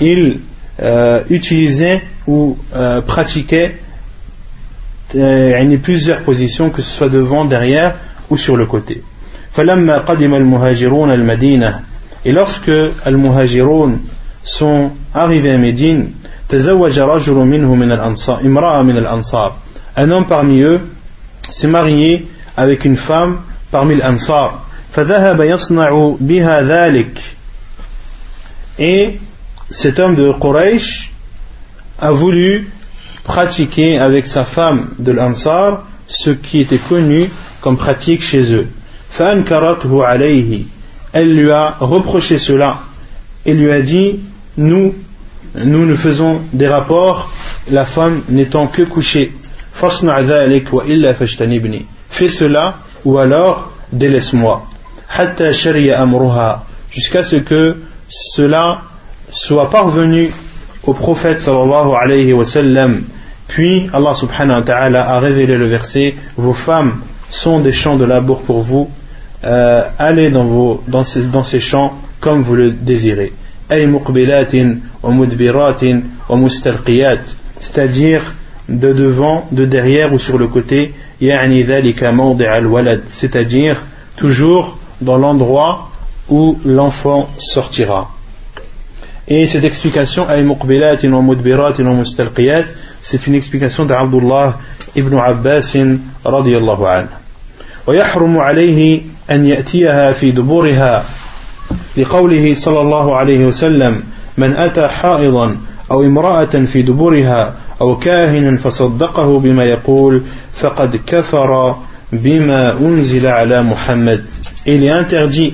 ils euh, utilisaient ou euh, pratiquaient euh, plusieurs positions, que ce soit devant, derrière ou sur le côté. فلما قدم المهاجرون المدينة Et lorsque al-muhajirun sont arrivés à Médine, un homme parmi eux s'est marié avec une femme parmi l'Ansar. Et cet homme de Quraysh a voulu pratiquer avec sa femme de l'Ansar ce qui était connu comme pratique chez eux. Elle lui a reproché cela et lui a dit Nous nous nous faisons des rapports la femme n'étant que couchée. Fais cela ou alors délaisse-moi. Jusqu'à ce que cela soit parvenu au prophète puis Allah subhanahu wa ta'ala a révélé le verset vos femmes sont des champs de labour pour vous. Euh, allez dans ces champs comme vous le désirez c'est-à-dire de devant, de derrière ou sur le côté c'est-à-dire toujours dans l'endroit où l'enfant sortira et cette explication c'est une explication d'Abdullah ibn Abbas radiallahu anhu ويحرم عليه أن يأتيها في دبورها لقوله صلى الله عليه وسلم من أتى حائضا أو امرأة في دبرها أو كاهنا فصدقه بما يقول فقد كفر بما أنزل على محمد Il est interdit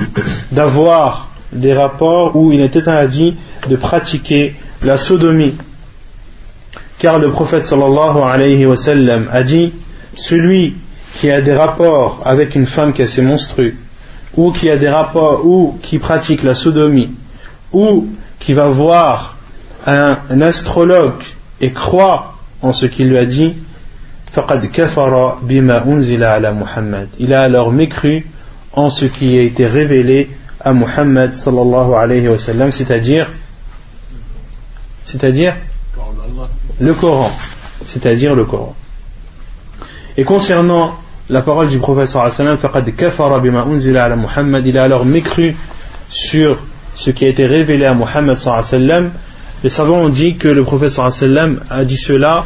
d'avoir des rapports où il est interdit de pratiquer la sodomie. Car le prophète sallallahu alayhi wa sallam a dit Celui qui a des rapports avec une femme qui a ses monstrues, ou qui a des rapports, ou qui pratique la sodomie, ou qui va voir un, astrologue et croit en ce qu'il lui a dit, Il a alors mécru en ce qui a été révélé à Muhammad sallallahu alayhi wa c'est-à-dire c'est-à-dire le Coran, c'est-à-dire le Coran. Et concernant la parole du professeur il a alors mécru sur ce qui a été révélé à Muhammad les savants ont dit que le professeur a dit cela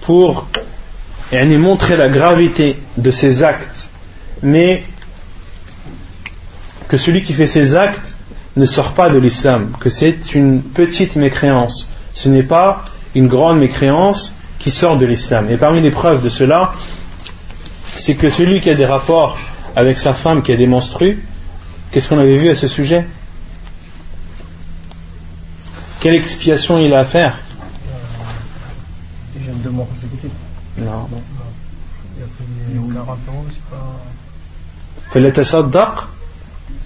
pour montrer la gravité de ses actes. Mais que celui qui fait ses actes ne sort pas de l'islam que c'est une petite mécréance. Ce n'est pas une grande mécréance qui sort de l'islam. Et parmi les preuves de cela c'est que celui qui a des rapports avec sa femme qui a des menstrues, qu'est-ce qu'on avait vu à ce sujet Quelle expiation il a à faire Il vient de mois consécutifs. Non, non. Il a pris 40 euros, c'est pas. فليتصدق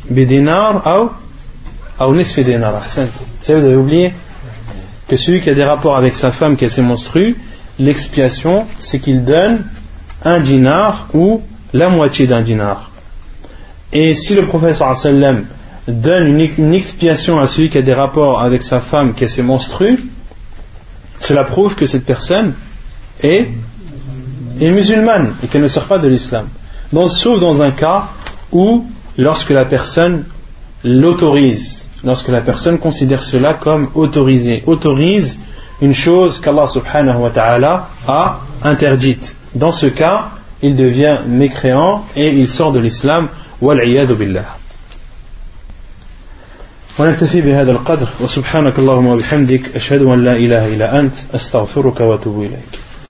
بدينار أو أو نصف دينار أحسن vous avez oublié que celui qui a des rapports avec sa femme qui a ses menstrues l'expiation c'est qu'il donne un dinar ou la moitié d'un dinar. Et si le professeur sallam donne une, expiation à celui qui a des rapports avec sa femme qui a ses menstrues, cela prouve que cette personne est, est musulmane et qu'elle ne sort pas de l'islam. Sauf dans un cas où, lorsque la personne l'autorise, lorsque la personne considère cela comme autorisé, autorise une chose qu'Allah subhanahu wa ta'ala a interdite Dans ce cas, il devient mécréant et il sort de l'islam. والعياذ بالله ونكتفي بهذا القدر وسبحانك اللهم وبحمدك أشهد أن لا إله إلا أنت أستغفرك وأتوب إليك